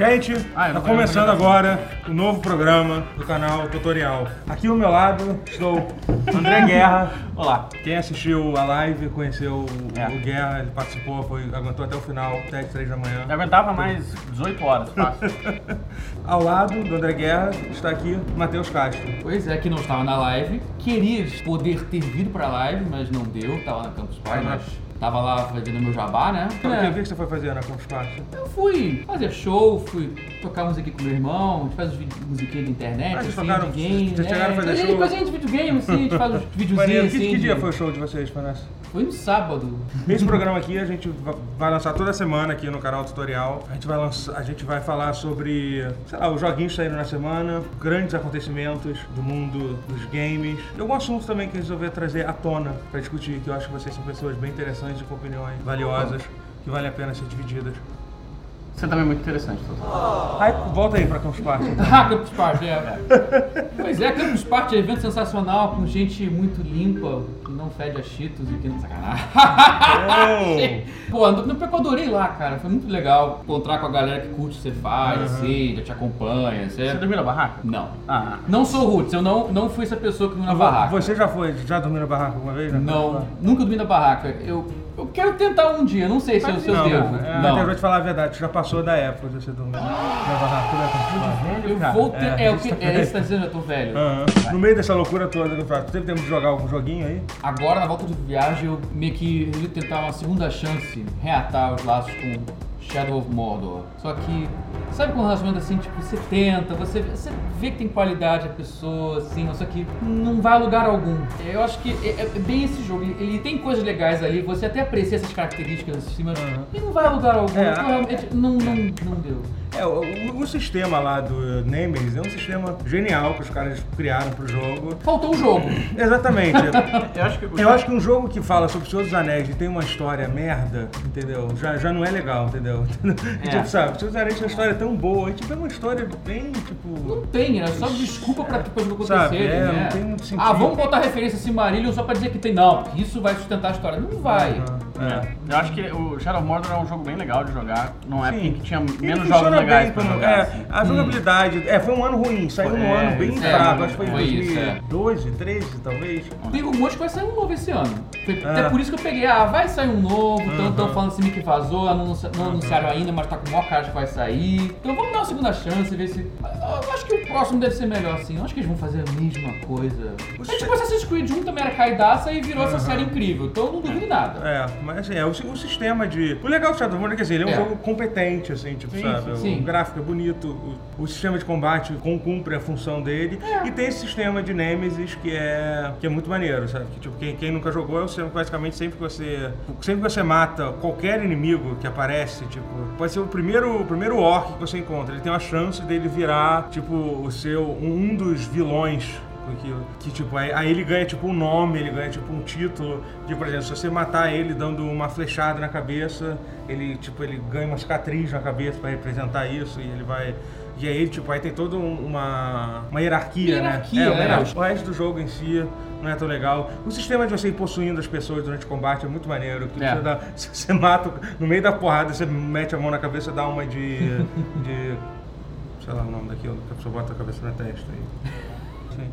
Gente, Ah, tá começando agora o novo programa do canal Tutorial. Aqui ao meu lado estou André Guerra. Olá. Quem assistiu a live conheceu o, É. o Guerra, ele participou, foi, aguentou até o final, até as 3 da manhã. Eu aguentava mais 18 horas, fácil. Ao lado do André Guerra está aqui Matheus Castro. Pois é, que não estava na live. Queria poder ter vindo pra live, mas não deu. Tava na Campus Party, Ah, mas tava lá fazendo meu jabá, né? O que, É, que você foi fazer na Party? eu fui fazer show, fui tocar aqui com meu irmão, a gente faz os musiquinhas da internet, Ah, assim, tocaram- de game, vocês chegaram a fazer É, show? coisinha de videogame, assim, a gente faz os videozinhos Que, assim. que dia de- foi o show de vocês, Vanessa? Foi no sábado. Nesse programa aqui a gente va- vai lançar toda semana aqui no canal Tutorial. A gente vai lançar, a gente vai falar sobre, sei lá, os joguinhos saíram na semana, grandes acontecimentos do mundo dos games. E algum assunto também que eu resolvi trazer à tona pra discutir, que eu acho que vocês são pessoas bem interessantes e com opiniões valiosas que vale a pena ser divididas. Você também é muito interessante, Toto. Aí, volta aí pra Campus Party. então. Ah, Campus Party, é. Pois é, Campus Party é um evento sensacional, com gente muito limpa, que não fede a Cheetos e que não sacanagem. Pô, no eu adorei lá, cara. Foi muito legal encontrar com a galera que curte o que você faz, assim, já te acompanha. Você... Você dormiu na barraca? Não. Ah. Não sou Roots, eu não, não fui essa pessoa que dormiu na barraca. Você já foi, já dormiu na barraca alguma vez? né? Não, nunca dormi na barraca. Eu, eu quero tentar um dia, não sei se eu, se eu Não, devo. é, não. Matheus, vou te falar a verdade, já passou da época de você dormir. Eu vou ter. É, É, o que, é isso que tá dizendo, eu tô velho. No meio dessa loucura toda do prato, teve tempo de jogar algum joguinho aí? Agora, na volta de viagem, eu meio que resolvi tentar uma segunda chance, reatar os laços com Shadow of Mordor. Só que, sabe quando um relacionamento assim, tipo, você tenta, você, você vê que tem qualidade a pessoa, assim, só que não vai a lugar algum. Eu acho que é, é bem esse jogo, ele, ele tem coisas legais ali, você até aprecia essas características assim, mas Uhum. e não vai a lugar algum. É, Então, realmente, não, não, não deu. É, o, o- sistema lá do Nemesis é um sistema genial que os caras criaram pro jogo. Faltou o jogo. Exatamente. Eu acho que Eu acho que um jogo que fala sobre o Senhor dos Anéis e tem uma história merda, entendeu? Já, já não é legal, entendeu? tipo, sabe, o Senhor dos Anéis tem uma história tão boa, e tipo, é uma história bem, tipo... Não tem, né? Só desculpa pra depois não acontecer, Sabe, é, né? não tem muito sentido. Ah, vamos botar referência a Silmarillion só pra dizer que tem. Não, porque isso vai sustentar a história. Não vai. É. Eu acho que o Shadow of Mordor é um jogo bem legal de jogar. Numa época em que tinha menos jogos legais bem pra jogar. é, assim. a jogabilidade. É, foi um ano ruim, saiu num É, ano bem é, fraco, acho que foi em foi isso, é. 2012, 13 talvez. Tem rumores que vai sair um novo esse ano. Foi É. até por isso que eu peguei. Ah, vai sair um novo. Estão Uhum. falando assim que vazou, não anunciaram ainda, mas tá com o maior cara que vai sair. Então vamos dar uma segunda chance, ver se. Eu acho que o próximo deve ser melhor assim. Eu acho que eles vão fazer a mesma coisa. É tipo Assassin's Creed 1 também era caidaça e virou essa série incrível. Então eu não duvido nada. É, mas assim, é o, o sistema de. O legal do Shadowrun é que assim, ele é um É. jogo competente, assim, tipo, Sim, sabe? sim, sim. O gráfico é bonito, o, o sistema de combate com- cumpre a função dele. É. E tem esse sistema de Nemesis que é, que é muito maneiro, sabe? Que, tipo, quem, quem nunca jogou é o sistema que basicamente sempre que você. Sempre que você mata qualquer inimigo que aparece, tipo, pode ser o primeiro, o primeiro orc que você encontra. Ele tem uma chance dele virar, tipo, o seu. um dos vilões aquilo. Que tipo, aí, aí ele ganha tipo um nome, ele ganha tipo um título. Que, por exemplo, se você matar ele dando uma flechada na cabeça, ele tipo, ele ganha uma cicatriz na cabeça pra representar isso e ele vai. E aí, tipo, aí tem toda um- uma, uma hierarquia, Hierarquia, né? uma é. hierarquia. O resto do jogo em si não é tão legal. O sistema de você ir possuindo as pessoas durante o combate é muito maneiro. Que É. você, dá, você mata, no meio da porrada, você mete a mão na cabeça, dá uma de. de sei lá o nome daquilo, que a pessoa bota a cabeça na testa aí. Sim.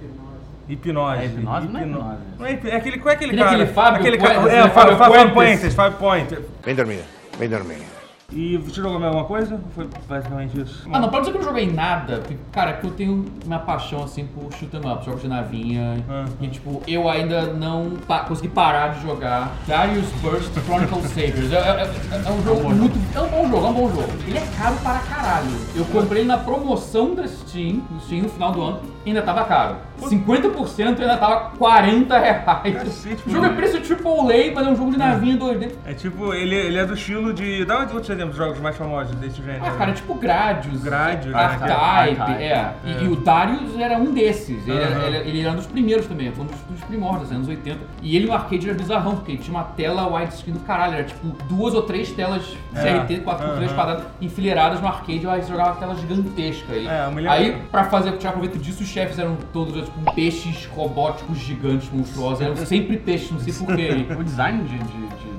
Hipnose. É hipnose? Não é Hipno- hipnose. Não é hip- é aquele, qual é aquele Aquele cara? Fábio aquele Puentes, cara, né? é, Fábio, Fábio Fábio Puentes. Puentes, Fábio Puentes. Bem dormida, bem dormida. E você jogou mais alguma coisa? Ou Foi basicamente isso? Ah, não pode dizer que eu não joguei nada, porque, cara, que eu tenho minha paixão, assim, por shoot 'em up, jogos de navinha. Ah. E, tipo, eu ainda não pa- consegui parar de jogar Darius Burst Chronicle Saviors. É, é- é- é um jogo muito... É um bom jogo, é um bom jogo. Ele é caro para caralho. Eu comprei na promoção da Steam, no Steam, no final do ano, ainda tava caro. 50% ainda tava 40 reais. Cacete, o jogo é preço AAA, mas é um jogo de navinha 2D. É tipo, ele, ele é do estilo de. Dá outros exemplos de jogos mais famosos desse gênero. Ah, cara, é tipo Gradius. Gradius, R-Type, R-Type, é. E, é. e o Darius era um desses. Ele, Aham. ele- ele era um dos primeiros também, foi um dos, dos primórdios, anos 80. E ele no arcade era bizarrão, porque ele tinha uma tela widescreen do caralho. Era tipo duas ou três telas É. CRT 4x3 Aham. quadradas enfileiradas no arcade. Aí você jogava uma tela gigantesca. aí É, aí, pra fazer, tirar proveito disso, os chefes eram todos tipo, peixes robóticos gigantes, monstruosos. Eram sempre peixes, não sei porquê. O design de, de, de,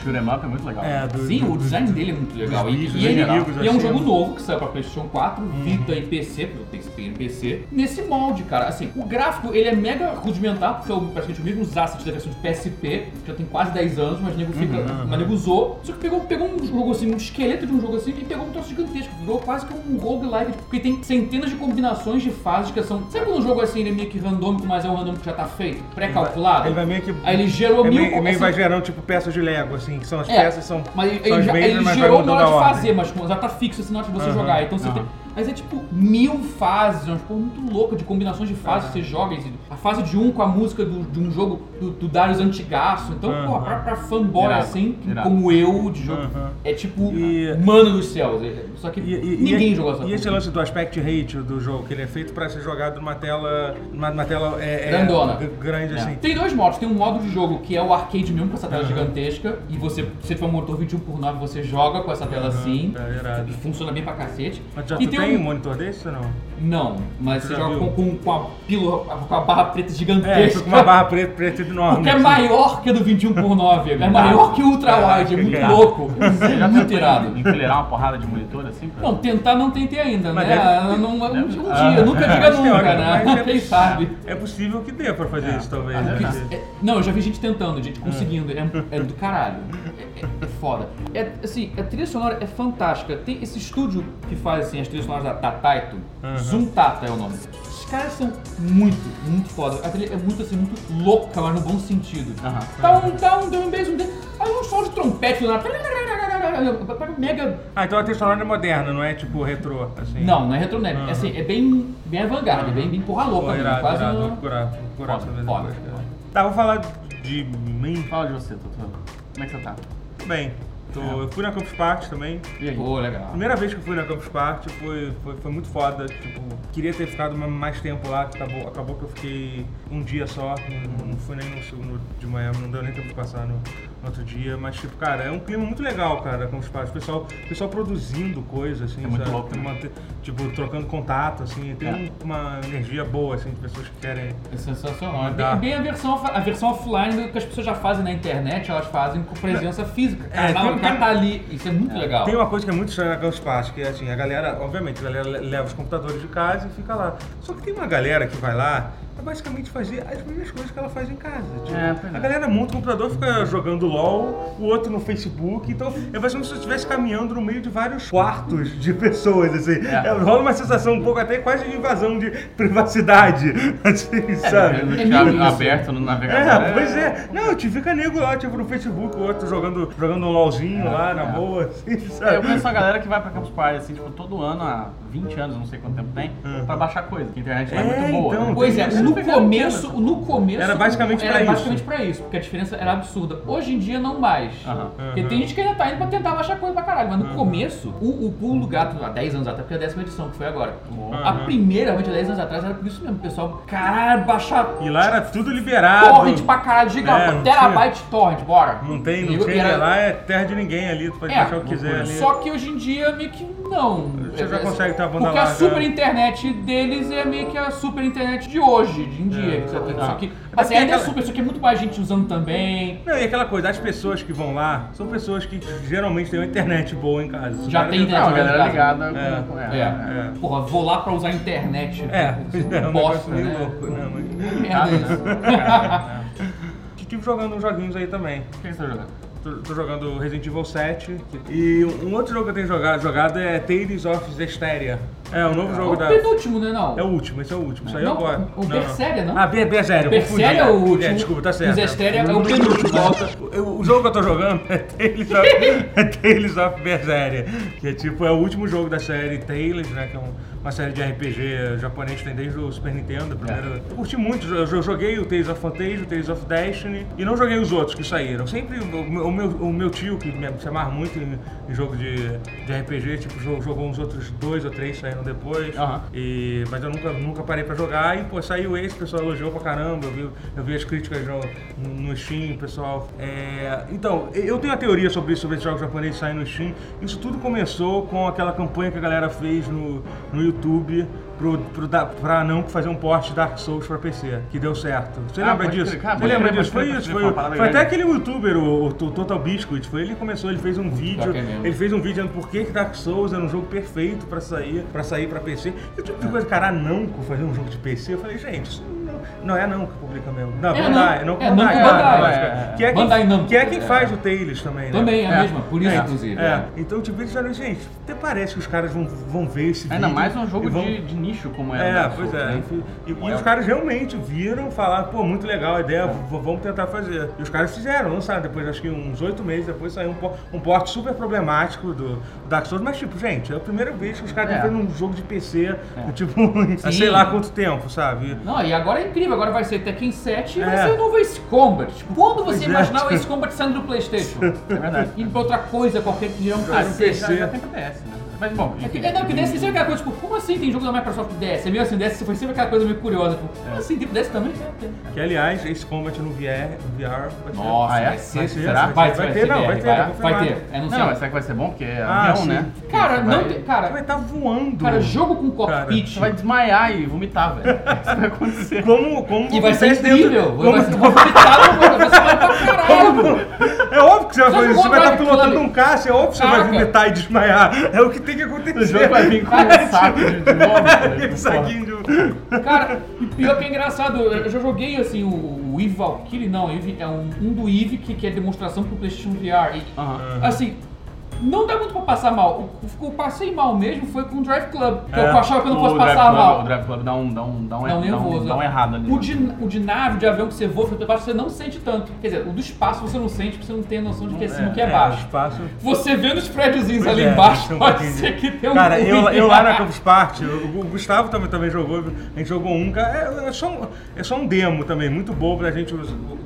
de Shoot 'em up é muito legal. É, do, Sim, do- o design dele é muito legal. E, e ele- inimigos, e é um jogo novo que saiu pra PlayStation 4, Vita e PC, porque eu tenho que em PC. Nesse molde, cara. Assim, o gráfico ele é mega rudimentar, porque é o- praticamente os assets da versão de PSP, que já tem quase 10 anos, mas o nego fica. Mas o nego usou. Só que pegou, pegou um jogo assim, um esqueleto de um jogo assim, e pegou um troço gigantesco. Virou quase que um roguelike, porque tem centenas de combinações de fases que são. Sabe quando um jogo assim ele é meio que randômico, mas é um randômico que já tá feito? Pré-calculado? Ele vai meio que. Aí ele gerou é mil. meio, é meio assim, vai gerando tipo peças de Lego, assim, que são as é, peças são. Mas são ele, as mesmas, ele gerou na hora de fazer, mas já tá fixo assim na hora de você Aham, jogar. Então você aham. tem. Mas é tipo mil fases, é uma porra muito louca de combinações de fases que você joga. A fase de um com a música do- de um jogo do, do Darius Antigaço. Então, Aham. pô, pra, pra fanboy Irado, assim, irado. como eu, de jogo, Aham. é tipo E- mano dos céus. é- Só que E, e- ninguém e, jogou essa E esse lance do aspect ratio do jogo, que ele é feito pra ser jogado numa tela. numa, numa tela é, é, Grandona. g- grande assim. Tem dois modos, tem um modo de jogo que é o arcade mesmo com essa tela gigantesca e você, se for um motor 21 por 9 você joga com essa tela assim é e funciona bem pra cacete. E tu tem um- monitor desse ou não? Não, mas você já joga com, com, com a pílula, com a barra preta É, gigantesca. fica com uma barra preta, preta enorme. Porque é assim. maior que a do 21 por 9 é maior que o ultra wide, é muito Caraca, louco. Você É já muito irado. enfileirar uma porrada de monitor assim? Pra... Não, tentar não tentei ainda, Mas né? deve- Não, um, um dia, Ah, nunca diga Mas nunca, né? é Quem sabe. É possível que dê pra fazer isso, talvez. Ah, né? É, não, eu já vi gente tentando, gente conseguindo. É, é do caralho. É, é- foda. É, assim, a trilha sonora é fantástica. Tem esse estúdio que faz assim, as trilhas sonoras da, da Taito. Zoom Tata é o nome. Os caras são muito, muito foda. A trilha é muito assim, muito louca, mas no bom sentido. Aham. Dá um, dá um, dá um beijo, um aí um som de trompete. Pega Mega. Ah, então a trilha sonora é moderna, não é tipo retrô, assim. Não, não é retronep. É, assim, é bem, bem avant-garde, é bem, bem porra louca. Pô, irado, quase irado. uma- Vou procurar, vou procurar Foda, foda, depois, foda. Tá, vou falar de mim. Fala de você, Totoro. Como é que você tá? Bem, tô, eu fui na Campus Party também. E aí? Pô, legal. Primeira vez que eu fui na Campus Party foi, foi, foi muito foda. Tipo, queria ter ficado ma- mais tempo lá, que acabou, acabou que eu fiquei um dia só. Não, não fui nem no segundo de manhã, não deu nem tempo de passar no, no outro dia. Mas, tipo, cara, é um clima muito legal, cara, Campus Party. O pessoal, pessoal produzindo coisa, assim, É muito sabe? louco, né? Manter- tipo, trocando contato, assim. Tem É. um- uma energia boa, assim, de pessoas que querem. É sensacional. É bem, bem a, versão, a versão offline do que as pessoas já fazem na internet, elas fazem com presença física. É, Cara, tá ali. Isso é muito legal. Tem uma coisa que é muito estranha na Campus Party, que é assim, a galera, obviamente, a galera le- leva os computadores de casa e fica lá. Só que tem uma galera que vai lá, é basicamente fazer as mesmas coisas que ela faz em casa. Tipo, É, pois é. a galera monta o computador, fica jogando LOL, o outro no Facebook, então é basicamente como se você estivesse caminhando no meio de vários quartos de pessoas, assim. É. É, rola uma sensação um pouco até quase de invasão de privacidade, assim, sabe? No É meio isso. aberto no navegador. É, pois é. Não, te fica nego lá, tipo, no Facebook, o outro jogando, jogando um LOLzinho lá, na é. boa, assim, É, sabe? eu conheço uma galera que vai pra Campus Party, assim, tipo, todo ano, há 20 anos, não sei quanto tempo tem, Uhum. pra baixar coisa, que a internet é, É, muito boa. então, né? Pois é, Isso. no começo, pequeno. no começo Era basicamente era pra isso. basicamente pra isso, porque a diferença era absurda. Hoje em dia não mais. Aham. Porque tem gente que ainda tá indo pra tentar baixar coisa pra caralho, mas no começo, o, o pulo do gato há 10 anos atrás, porque é a décima edição que foi agora. A Aham. primeira, realmente, há 10 anos atrás, era por isso mesmo. O pessoal, caralho, baixar E lá era tudo liberado. torrent pra caralho, giga, É, terabyte torrent, bora. Não tem, E não tem. era- Lá é terra de ninguém ali, tu pode É, baixar o que quiser ali. Só que hoje em dia meio que não. Você já É, consegue ter uma banda Porque a larga. super internet deles é meio que a super internet de hoje, de em dia. É. Ah. só que Até assim, ainda é aquela- super, só que é muito mais gente usando também. Não, e aquela coisa, as pessoas que vão lá são pessoas que geralmente têm uma internet boa em casa. Já tem tá- internet. Não, a galera ligada É. com... É. É. Porra, vou lá pra usar a internet. É, é um bosta, né? louco, né? Mas... Merda isso. Jogando uns joguinhos aí também. O que você tá jogando? Tô, tô jogando Resident Evil 7. E um outro jogo que eu tenho jogado, jogado é Tales of Zestiria. É, o novo É jogo o da... penúltimo, né, não? É o último, esse é o último. Saiu Não, agora. o Berseria, não? Ah, Ber Berseria. Berseria é o último. É, desculpa, tá certo. O Zestiria é o penúltimo. Volta. O, o jogo que eu tô jogando é Tales of, é Tales of Berseria. Que é tipo, é o último jogo da série Tales, né? Que é um- uma série de RPG japonês tem desde o Super Nintendo. Primeiro. Eu curti muito, eu jo- joguei o Tales of Fantasy, o Tales of Destiny. E não joguei os outros que saíram. Sempre o, meu- o meu, tio, que me, se amarra muito em, em jogo de, de RPG, tipo, jo- jogou uns outros dois ou três saíram depois. E, mas eu nunca, nunca parei pra jogar e, pô, saiu esse, o pessoal elogiou pra caramba, eu vi, eu vi as críticas no, no Steam, pessoal. É, então, eu tenho a teoria sobre isso, sobre esses jogos japoneses saindo no Steam. Isso tudo começou com aquela campanha que a galera fez no, no YouTube pra não fazer um port de Dark Souls pra PC, que deu certo. Você Ah, lembra disso? crer, cara, Você lembra disso? Foi isso. Foi, foi até aquele youtuber, o, o Total Biscuit, foi ele que começou, ele fez um vídeo, é ele fez um vídeo dizendo por que Dark Souls era um jogo perfeito pra sair, pra sair pra PC. E o tipo de coisa, cara, Namco fazer um jogo de PC, eu falei, gente, isso não, não é a Namco que publica mesmo. Não, É, Bandai, não. não, É, Bandai, claro, Bandai. É, Que é Bandai quem, Namco, que é quem é. faz o Tales também, né? Também, é a É. mesma, por isso, É, inclusive. É, é. então tipo, eles falaram, gente, até parece que os caras vão, vão ver esse Ainda vídeo. mais um jogo vão- de, de nicho como é. o É, pois é. né? E, e os caras realmente viram, falaram, pô, muito legal a ideia, vamos tentar fazer. E os caras fizeram, lançaram. Depois, acho que uns oito meses depois, saiu um, um porte super problemático do Dark Souls. Mas, tipo, gente, é a primeira vez que os caras É. estão fazendo um jogo de PC, tipo, há Sim. sei lá quanto tempo, sabe? Não, e agora é incrível, agora vai ser Tekken 7 e vai É. ser o novo Ace Combat. Tipo, quando você Pois imaginar o Ace Combat saindo do Playstation? É verdade. Indo pra outra coisa qualquer que dirão Ah, PC. já, já tem pra DS, né? Mas bom, É, que, enfim. é, não, que DS sempre aquela coisa, tipo, como assim tem jogo da Microsoft DS? É meio assim, DS foi sempre aquela coisa meio curiosa, tipo, como assim, tipo, DS também? É. Que, aliás, esse Combat no VR, no VR vai ser... Nossa, Ah, é? vai ser, será? vai Vai, ter, não, vai ter, vai, tá vai ter, é Não, mas será que vai ser bom? Porque é Ah, avião, sim. né? Cara, Você não tem, cara, Vai estar voando. cara, jogo com cockpit. Você vai desmaiar e vomitar, velho. Isso vai acontecer. Como, como E vai ser dentro- incrível, como- vai ser uma fritada, vai ser pra caralho. É óbvio que você vai fazer isso. Você vai estar Drive pilotando um caça, é óbvio que você vai vomitar e desmaiar. É o que tem que acontecer. O jogo vai vir com um saco de, de vômito. Aquele saquinho de... Cara, e pior que é engraçado, eu já joguei assim o, o Eve Valkyrie, não, Eve, é um, um do Eve que, que é demonstração pro PlayStation VR. E, Aham. Assim, não dá muito pra passar mal. O, o passei mal mesmo foi com o Drive Club, que É. eu achava que eu não fosse passar Club- mal. O Drive Club dá um, dá um, dá um, Dá um nervoso. dá um errado ali. O de, o de nave, de avião que você voa, você não sente tanto. Quer dizer, o do espaço você não sente, porque você não tem a noção de que é cima e que é É, baixo. espaço... Você vendo os prédiozinhos ali é, embaixo, um pode ser que tenha um Cara, eu, ruim. eu lá na Campus Party, o, o Gustavo também, também jogou, a gente jogou um, cara, é, é só um, é só um demo também, muito bom pra gente,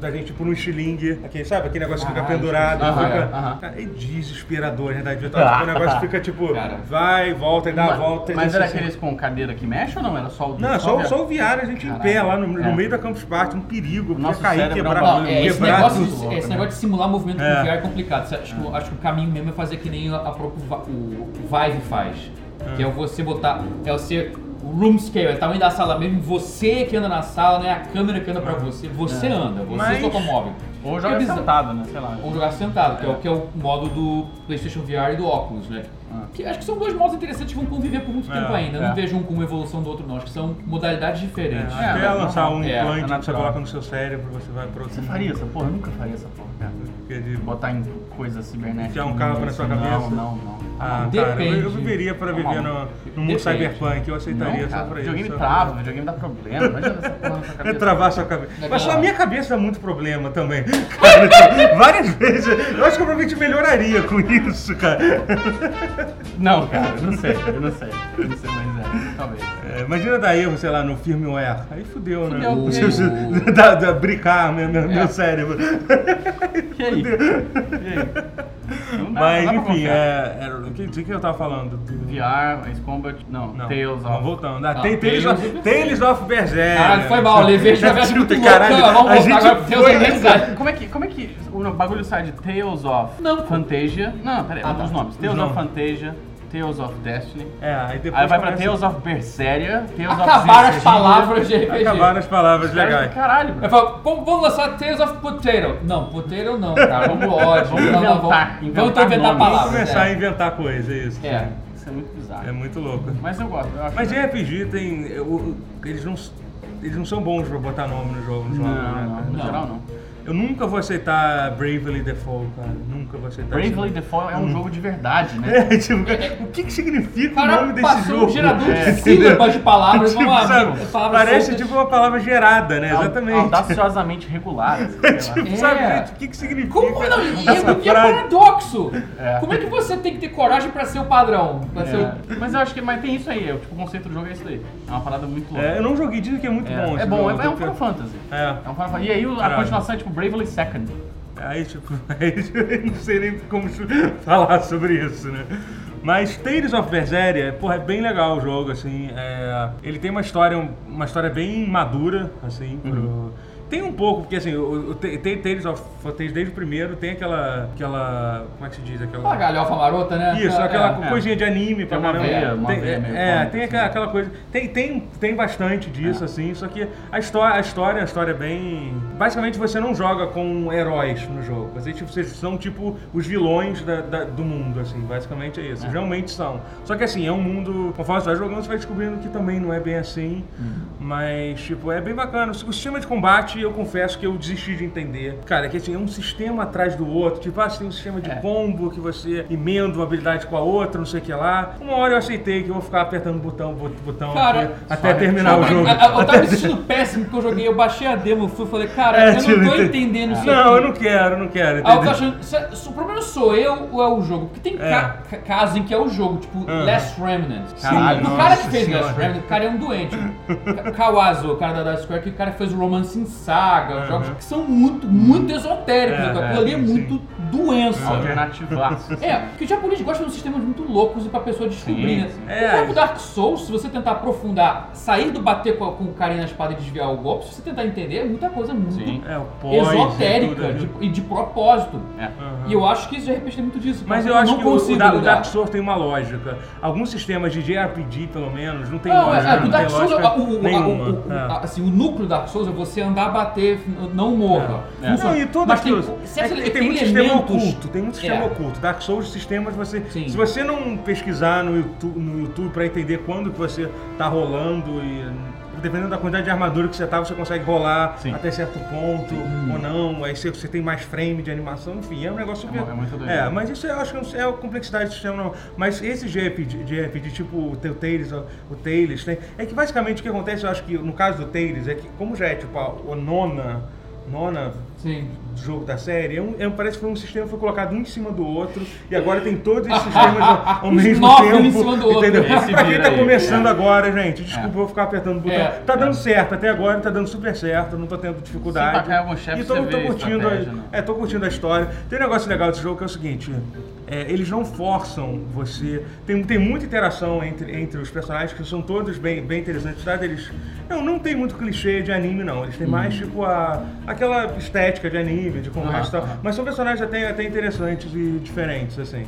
da gente tipo no estilingue, aquele, sabe, aquele negócio que fica pendurado, fica, é desesperador, na verdade, virtual, tipo, o negócio fica tipo, Cara. vai, volta e dá a Mas, volta. e mas você era assim- aqueles com cadeira que mexe ou não? Era só o Não, só, o- só o VR, a gente em pé lá no, no É. meio da Campus Party, um perigo, Nosso cair, cérebro é quebrar, bagulho Não, é, esse quebrar negócio, tudo. de, esse né? negócio de simular movimento É. com VR é complicado. Você- Acho, que, acho que o caminho mesmo é fazer que nem a, a própria Va- o Vive faz. Que é o você botar. É o ser. O room scale, é o tamanho da sala mesmo, você que anda na sala, não é a câmera que anda pra você. Você anda, você Mas- se automóvel. Ou É joga bizarro. sentado, né? Sei lá. Ou jogar sentado, que é, o, que é o modo do PlayStation VR e do Oculus, né? Ah. Que acho que são dois modos interessantes que vão conviver por muito É, tempo ainda. é. Não vejo um como evolução do outro, não. Acho que são modalidades diferentes. É, até É, lançar um É, implante é que você coloca no seu cérebro, você vai pro outro Você faria essa porra? Eu nunca faria essa porra. Porque de- Botar em coisa cibernética. Enfiar um carro na sua Não, cabeça? Não, não. Ah, cara, eu, Depende. eu viveria para viver no, no mundo Depende. cyberpunk, eu aceitaria Não, só cara, pra isso. videogame só- trava, videogame dá problema. Imagina essa porra na sua É cabeça. travar sua cabeça. É Mas só a minha cabeça dá muito problema também. Cara, várias vezes. Eu acho que eu provavelmente melhoraria com isso, cara. Não, cara, eu não sei, eu não sei. Eu não sei, mas é, talvez. É, imagina dar erro, sei lá, no firmware. Aí fudeu, né? Fudeu, se- da, da, bricar meu, meu, meu É. cérebro. E aí? E aí? Não dá, Mas, não dá enfim, é, era, o que, de que eu tava falando? VR, Ace Combat, não, Não, Tales of... voltando. Ah, Ah, tem Tales, Tales of, of Tales of Berserk. Caralho, foi mal, levei de vez muito louco. Caralho, Vamos a voltar gente agora pro Deus foi- organizado. Como é que, como é que o bagulho sai de Tales of Não. Fantasia? Não, peraí, Ah, tá. os nomes. Tales Os of. Fantasia, Tales of Destiny. É, aí depois Aí vai pra começa- Tales of Berseria, Tales Acabaram of as palavras de RPG. Acabaram as palavras Cara, legais. Caralho, Eu bro. falo, vamos, vamos lançar Tales of Potato. Não, Potato não, cara. Não. Vamos Não, não, inventar, vamos, vamos inventar inventar nomes. Vamos palavras. começar a é. inventar coisa, isso. É. Isso é muito bizarro. É muito louco. Mas eu gosto, eu acho. Mas RPG tem. eu- eles não. Eles não são bons pra botar nome no jogo. No Não, jogo, né, não, cara? no Não. geral não. Eu nunca vou aceitar Bravely Default, cara. Nunca vou aceitar Bravely isso. Default é um jogo de verdade, né? É, tipo, o que, que significa O nome desse passou jogo? um gerador É. de sílabas de palavras. Tipo, vamos lá, sabe, palavras Parece soltas. tipo uma palavra gerada, né? Exatamente. Audaciosamente regular. assim, sei lá. tipo, É. sabe, gente, o que, que significa? Como não? É, e é paradoxo. É. Como é que você tem que ter coragem pra ser o padrão? Pra ser o... É, Mas eu acho que mas tem isso aí, é, tipo, o conceito do jogo é isso daí. É uma parada muito louca. É, eu não joguei, dizem que é muito É, bom. é bom, é, é um Final Fantasy. É. É um Final Fantasy. E aí a continuação é tipo Bravely Second. Aí, tipo, aí, eu não sei nem como falar sobre isso, né? Mas Tales of Berseria, porra, é bem legal o jogo, assim. é, ele tem uma história, uma história bem madura, assim. Pro... Tem um pouco, porque assim, o, o, tem tem Tales of Tales desde o primeiro, tem aquela. aquela. Como é que se diz? Uma Aquela. galhofa marota, né? Isso, aquela É. coisinha de anime pra Tem uma caramba. veia, uma tem, veia meio é, tem assim. aquela, aquela coisa. Tem, tem, tem bastante disso, É. assim, só que a história, a história, a história é bem. Basicamente você não joga com heróis no jogo. Você, tipo, vocês são tipo os vilões da- da- do mundo, assim, basicamente é isso. É. Realmente são. Só que assim, é um mundo. Conforme você vai jogando, você vai descobrindo que também não é bem assim. Mas, tipo, é bem bacana. O sistema de combate, eu confesso que eu desisti de entender. Cara, é que assim, é um sistema atrás do outro. Tipo, ah, você tem um sistema de É. combo que você emenda uma habilidade com a outra, não sei o que lá. Uma hora eu aceitei que eu vou ficar apertando botão, bot- botão Cara, até só- terminar o jogo. Eu, eu tava me sentindo péssimo porque eu joguei, eu baixei a demo, fui falei, cara, É, eu tipo, não tô entendendo isso Não, aqui. eu não quero, eu não quero. Aí eu tô achando, se, se o problema sou eu ou é o jogo? Porque tem É. ca- ca- casos em que é o jogo, tipo Aham. Last Remnant. Caralho, o cara que fez senhora. Last Remnant, o cara é um doente. Ka- Kawazu, o cara da, da Square, que o cara que fez o Romance in Saga, Aham. jogos que são muito, muito esotéricos. É, aquilo é, ali é sim, muito doença. Alternativaço. É, porque o japonês gosta de sistemas muito loucos e pra pessoa descobrir, Sim, né? sim. É, o próprio. Dark Souls, se você tentar aprofundar, sair do bater com, com o carinha na espada e desviar o golpe, se você tentar entender, é muita coisa muito Sim. É, o pós, e esotérica tudo, de- e de propósito. É. Aham. E eu acho que isso de repente tem muito disso. Mas eu acho não que o, Da- o. Dark Souls tem uma lógica. Alguns sistemas de JRPG, pelo menos, não tem Não, lógica. é, não o Dark tem Souls, assim, núcleo do Dark Souls é você andar, bater, não morra. É. Não, e tudo Mas tem, aquilo. certos É tem muito sistema oculto, tem muito sistema É. oculto. Dark Souls, sistemas, você. Sim. Se você não pesquisar no YouTube, no YouTube pra entender quando que você tá rolando e. Dependendo da quantidade de armadura que você tá, você consegue rolar Sim. até certo ponto ou não. Aí você, você tem mais frame de animação, enfim, é um negócio super. É é muito doido. É, mas isso eu acho que sei- é a complexidade do sistema, não. Mas esse JRPG, JRPG tipo o teu o Tales, tem, é que basicamente o que acontece, eu acho que no caso do Tales, é que como já é tipo a, a nona, nona Sim. jogo da série, é um, é parece que foi um sistema que foi colocado um em cima do outro e agora tem todos esses sistemas ao, mesmo tempo. um em cima do outro. Entendeu? Esse pra quem tá aí, começando é. agora, gente, desculpa, É. eu vou ficar apertando o botão. É. tá dando certo, até agora tá dando super certo, não tô tendo dificuldade. Sim, chefe, e tô, tô curtindo, a, né? é, tô curtindo a história. Tem um negócio legal desse jogo que é o seguinte. É, eles não forçam você. Tem, tem muita interação entre, entre os personagens que são todos bem, bem interessantes. Tá? Eles, não, não tem muito clichê de anime, não. Eles têm mais tipo a, aquela estética de anime, de conversa e tal. Mas são personagens até, até interessantes e diferentes, assim.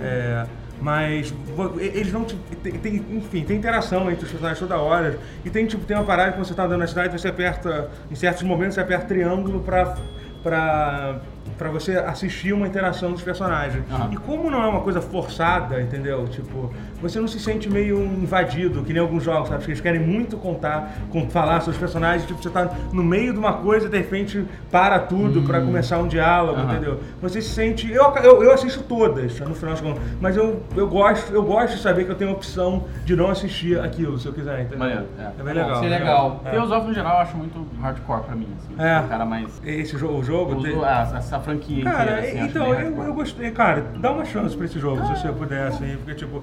É, mas eles não te, tem, tem- enfim, tem interação entre os personagens toda hora. E tem tipo, tem uma parada que você tá andando na cidade, você aperta, em certos momentos você aperta triângulo pra. pra para você assistir uma interação dos personagens. Aham. E como não é uma coisa forçada, entendeu? Tipo, você não se sente meio invadido, que nem alguns jogos, sabe? Que eles querem muito contar, com, falar sobre os personagens, tipo, você tá no meio de uma coisa e de repente para tudo pra começar um diálogo, Aham. entendeu? Você se sente. Eu, eu, eu assisto todas, no final das contas, mas eu, eu, gosto, eu gosto de saber que eu tenho a opção de não assistir aquilo, se eu quiser, entendeu? Maneiro, é. É bem Bom, legal. isso é né? legal. É. No geral, eu acho muito hardcore pra mim, assim. É. O cara mais... Esse jogo, o jogo tem- Usou essa, essa franquia Cara, inteira, assim, acho então, eu, eu gostei. Cara, dá uma chance pra esse jogo, se você puder, assim, porque, tipo, o,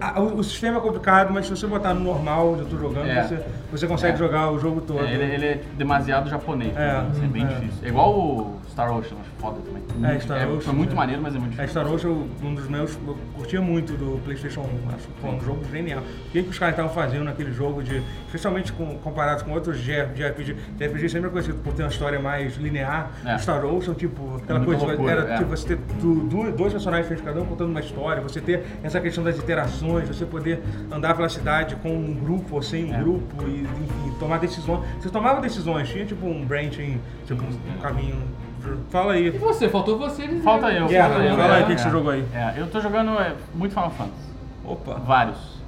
a- o- sistema é complicado, mas se você botar no normal, onde eu tô jogando, É. você, você consegue É. jogar o jogo todo. É, ele, ele é demasiado japonês, É, né? assim, é bem é. difícil. É igual o Star Ocean, acho foda também. É, Star Ocean, Foi muito é. maneiro, mas é muito difícil. Star Ocean, um dos meus, eu curtia muito do PlayStation 1, acho que foi um jogo genial. O que, que os caras estavam fazendo naquele jogo, de, especialmente com, comparados com outros de de RPG? De RPG sempre é conhecido por ter uma história mais linear. É. Star Ocean, tipo, aquela coisa, loucura, era é. tipo você ter du- dois personagens diferentes, cada um contando uma história, você ter essa questão das interações, você poder andar pela cidade com um grupo ou sem um É. grupo, e enfim, tomar decisões. Você tomava decisões, tinha tipo um branching, tipo um caminho. Fala aí. E você? Faltou você dizer. Falta eu. Guerra, falta eu. fala aí É, o que que você é. jogou aí. É, eu tô jogando é, muito Final Fantasy. Opa, Vários.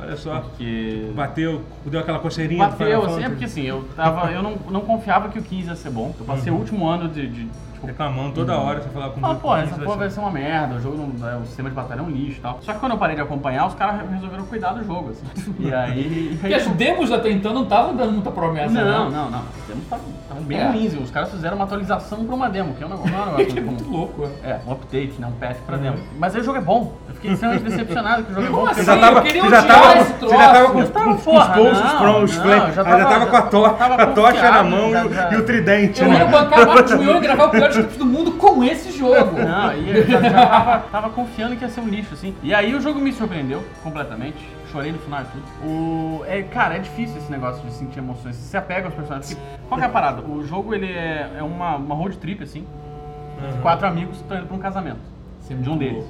Olha só. Porque... Bateu, deu aquela coceirinha Bateu, Final assim, é porque assim, eu tava. Eu não, não confiava que o 15 ia ser bom. Eu passei Uhum. o último ano de. de tipo, reclamando toda hora, você falava com ah, o pô, essa porra vai ser uma merda, o jogo não, é, o sistema de batalha é um lixo e tal. Só que quando eu parei de acompanhar, os caras resolveram cuidar do jogo, assim. E aí. Porque as demos até então não estavam dando muita promessa, não, né? não, não. Os demos estavam bem É. ruins. Os caras fizeram uma atualização pra uma demo, que é um negócio. Não é um É negócio muito louco. é. É, um update, né? Um patch pra demo. Mas aí o jogo é bom. Fiquei extremamente decepcionado que o jogo é bom. Assim? Você já tava, eu queria você já tava, esse você já tava com, Eu tava, com- com os bolsos não, falei, já já tava- com a, to, a tocha na mão já- e o- já- e o tridente, Eu né? ia bancar Mion e gravar o pior script do mundo com esse jogo. Não, e eu já, já tava, tava confiando que ia ser um lixo, assim. E aí o jogo me surpreendeu completamente. chorei no final e tudo. O, é, cara, é difícil esse negócio de sentir emoções. Você se apega aos personagens. Porque, qual que é a parada? O jogo, ele é, é uma, uma road trip, assim. de Quatro amigos estão indo pra um casamento. É de um deles. louco.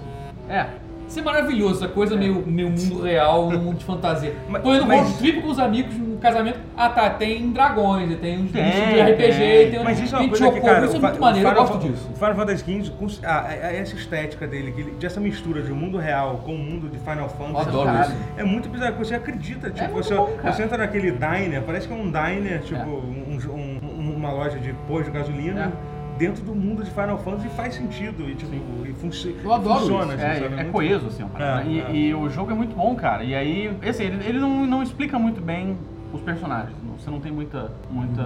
É. Isso é maravilhoso, essa coisa meio, meio mundo real, um mundo de fantasia. Mas- Tô indo mas- road trip com os amigos no casamento. Ah tá, tem dragões, tem uns bichos de RPG, tem. tem, Mas isso é uma coisa que, cara, isso é muito maneiro, eu gosto disso. O Final Fantasy XV, é- é essa estética dele, dessa mistura de um mundo real com o mundo de Final Fantasy. isso. É muito bizarro, você acredita, tipo, muito você, bom, cara. você entra naquele diner, parece que é um diner, tipo, É. um- um- um- uma loja de pôs de gasolina. É. Dentro do mundo de Final Fantasy e faz sentido e, tipo, e funci Eu adoro funciona. isso. assim, sabe? É, é coeso, assim, É, e, é. e o jogo é muito bom, cara. E aí, assim, ele, ele não, não explica muito bem os personagens. Você não tem muita. muita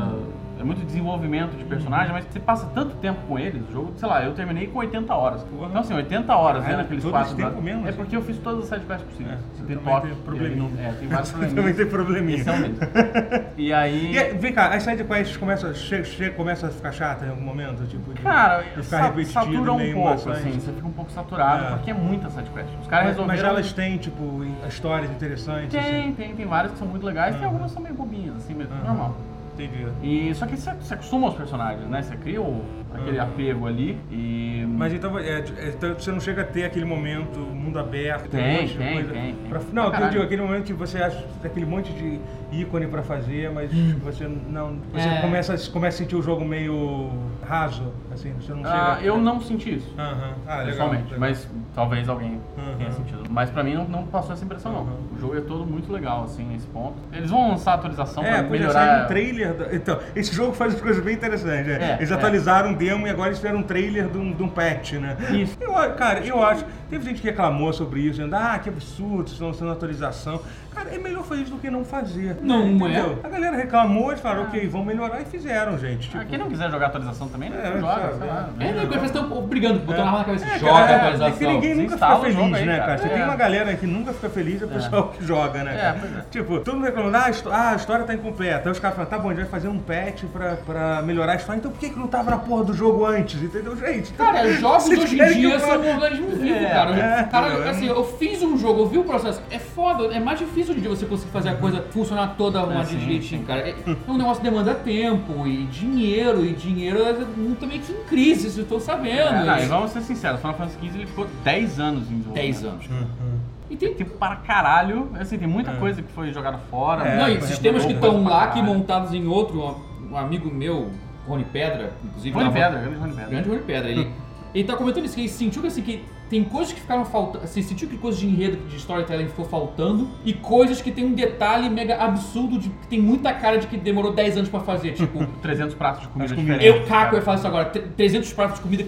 é muito desenvolvimento de personagem, mas você passa tanto tempo com eles, o jogo, sei lá, eu terminei com 80 horas. Porra. Então, assim, 80 horas vendo aqueles todo quatro. tempo mesmo, É assim? porque eu fiz todas as sidequests possíveis. É, tem toque. tem aí probleminha. não- É, tem vários Você também tem probleminha. Esse é um mesmo. E aí. E aí, vem cá, as sidequests começam, che, che, começa a ficar chata em algum momento? Tipo, de, Cara, de ficar repetitivo, satura um pouco, maçante? assim, você fica um pouco saturado, É. porque é muita sidequest. Os caras Mas, resolveram... mas elas têm, tipo, histórias interessantes? Tem, assim? tem, tem várias que são muito legais, tem Aham. algumas que são meio bobinhas, assim mesmo, normal. Entendi. E, só que você, você acostuma aos personagens, né? Você cria o- aquele Aham. apego ali e... Mas então, é, é, então você não chega a ter aquele momento mundo aberto, Tem, um monte de tem, coisa tem, tem. pra- não, eu digo, aquele momento que você acha aquele monte de ícone pra fazer, mas você não. Você É. começa, começa a sentir o jogo meio raso, assim, você não Ah, chega. eu não senti isso, Aham. Ah, legal. pessoalmente, legal. mas talvez alguém Aham. tenha sentido. Mas pra mim não, não passou essa impressão, não. Aham. O jogo é todo muito legal, assim, nesse ponto. Eles vão lançar atualização É, pra podia melhorar... sair um trailer. da- Então, esse jogo faz coisas bem interessantes. né? É, eles é. atualizaram um demo e agora eles fizeram um trailer de um, de um patch, né? Isso. Eu, cara, eu acho. Teve gente que reclamou sobre isso, dizendo, ah, que absurdo, estão sendo atualização. Cara, é melhor fazer isso do que não fazer. Não Entendeu? é? A galera reclamou, eles falaram, ok, vão melhorar e fizeram, gente. Ah, Tipo, quem não quiser jogar atualização também, né? É, joga, sabe, sei lá. É, né? Parece que estão brigando, botando a arma na cabeça. É, joga cara, a é, atualização. É que ninguém Você nunca instala fica o jogo feliz, aí, né, cara. cara? Você É. tem uma galera que nunca fica feliz, é o pessoal que joga, né? É, cara? pois é. Tipo, todo mundo reclamando, ah, a histó- ah, a história tá incompleta. Aí os caras falam, tá bom, a gente vai fazer um patch pra, pra melhorar a história. Então por que, que não tava na porra do jogo antes? Entendeu, gente? Cara, jogos Vocês hoje em querem que dia eu são fale? um organismo vivo, É, cara. é, cara, é. assim, eu fiz um jogo, eu vi o processo. É foda, é mais difícil hoje em dia você conseguir fazer a coisa funcionar toda uma É, direitinho, cara. É, é um negócio que demanda tempo e dinheiro, e dinheiro é muito meio que em crise, vocês estão sabendo. É, não, E- vamos ser sinceros, Final Fantasy XV ele ficou 10 anos em desenvolvimento. 10 anos. Uhum. E tem Tempo para caralho, assim, tem muita coisa que foi jogada fora. É, Não, e foi sistemas que estão lá, que montados em outro, um- amigo meu, Rony Pedra, inclusive. Rony Pedra, grande Rony Pedra. Grande Rony Pedra. Ele, ele tá comentando isso, que ele sentiu que, assim, que tem coisas que ficaram faltando. Assim, sentiu que coisas de enredo, de storytelling ficou faltando, e coisas que tem um detalhe mega absurdo, de, que tem muita cara de que demorou 10 anos pra fazer. Tipo, 300 pratos de comida diferentes. eu, Caco, eu faço isso agora, tre- 300 pratos de comida,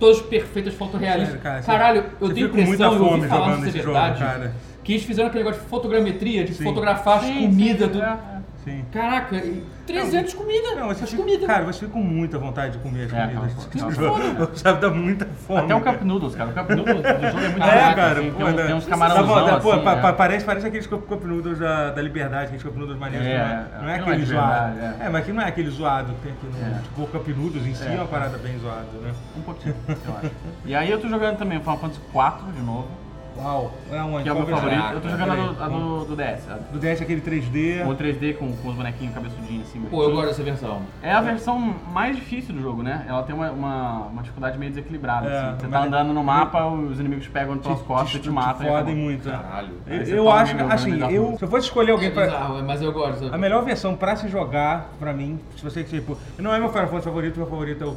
todas perfeitas, fotorrealistas. Cara, você- Caralho, eu tenho impressão, eu ouvi falar jogo, verdade, cara. que eles fizeram aquele negócio de fotogrametria, de Sim. fotografar as Sim, comidas sim, do... é, é. Caraca, e 300 comida, Não, você fica, comida. cara, você fica com muita vontade de comer as É, comidas. fome. jogo. Sabe, dá muita fome. Até o. Cup Noodles, cara. O Cup Noodles do jogo é muito É, barato, cara, assim, pô, tem, uns- né? tem uns Tá camarãozão tá, assim, pa- é. pa- parece, parece aqueles cup, noodles da, da Liberdade, aqueles cup noodles maneiros. É, não, é, é é aquele zoado. verdade, É. é. mas aqui não é aquele zoado que tem aqui no. É. Tipo, o cup noodles em si é, uma parada bem zoada, né? Um pouquinho, eu acho. E aí eu tô jogando também Final Fantasy 4 de novo, Uau, é onde? que é o meu Qual versão? favorito. Eu tô jogando a do, a do, do DS, a- Do DS aquele 3D. com o 3D com, com os bonequinhos cabeçudinhos assim. Pô, eu gosto dessa versão. É a versão mais difícil do jogo, né? Ela tem uma, uma, uma dificuldade meio desequilibrada. É, assim. Você tá andando no mapa, os inimigos te pegam pelas costas e te matam. e fodem muito. né? Caralho. Eu, eu toma acho, que, assim, eu, se eu fosse escolher alguém É pra. bizarro, mas eu gosto. A melhor versão pra se jogar, pra mim, se você tipo. Não é meu Final Fantasy favorito, meu favorito é o,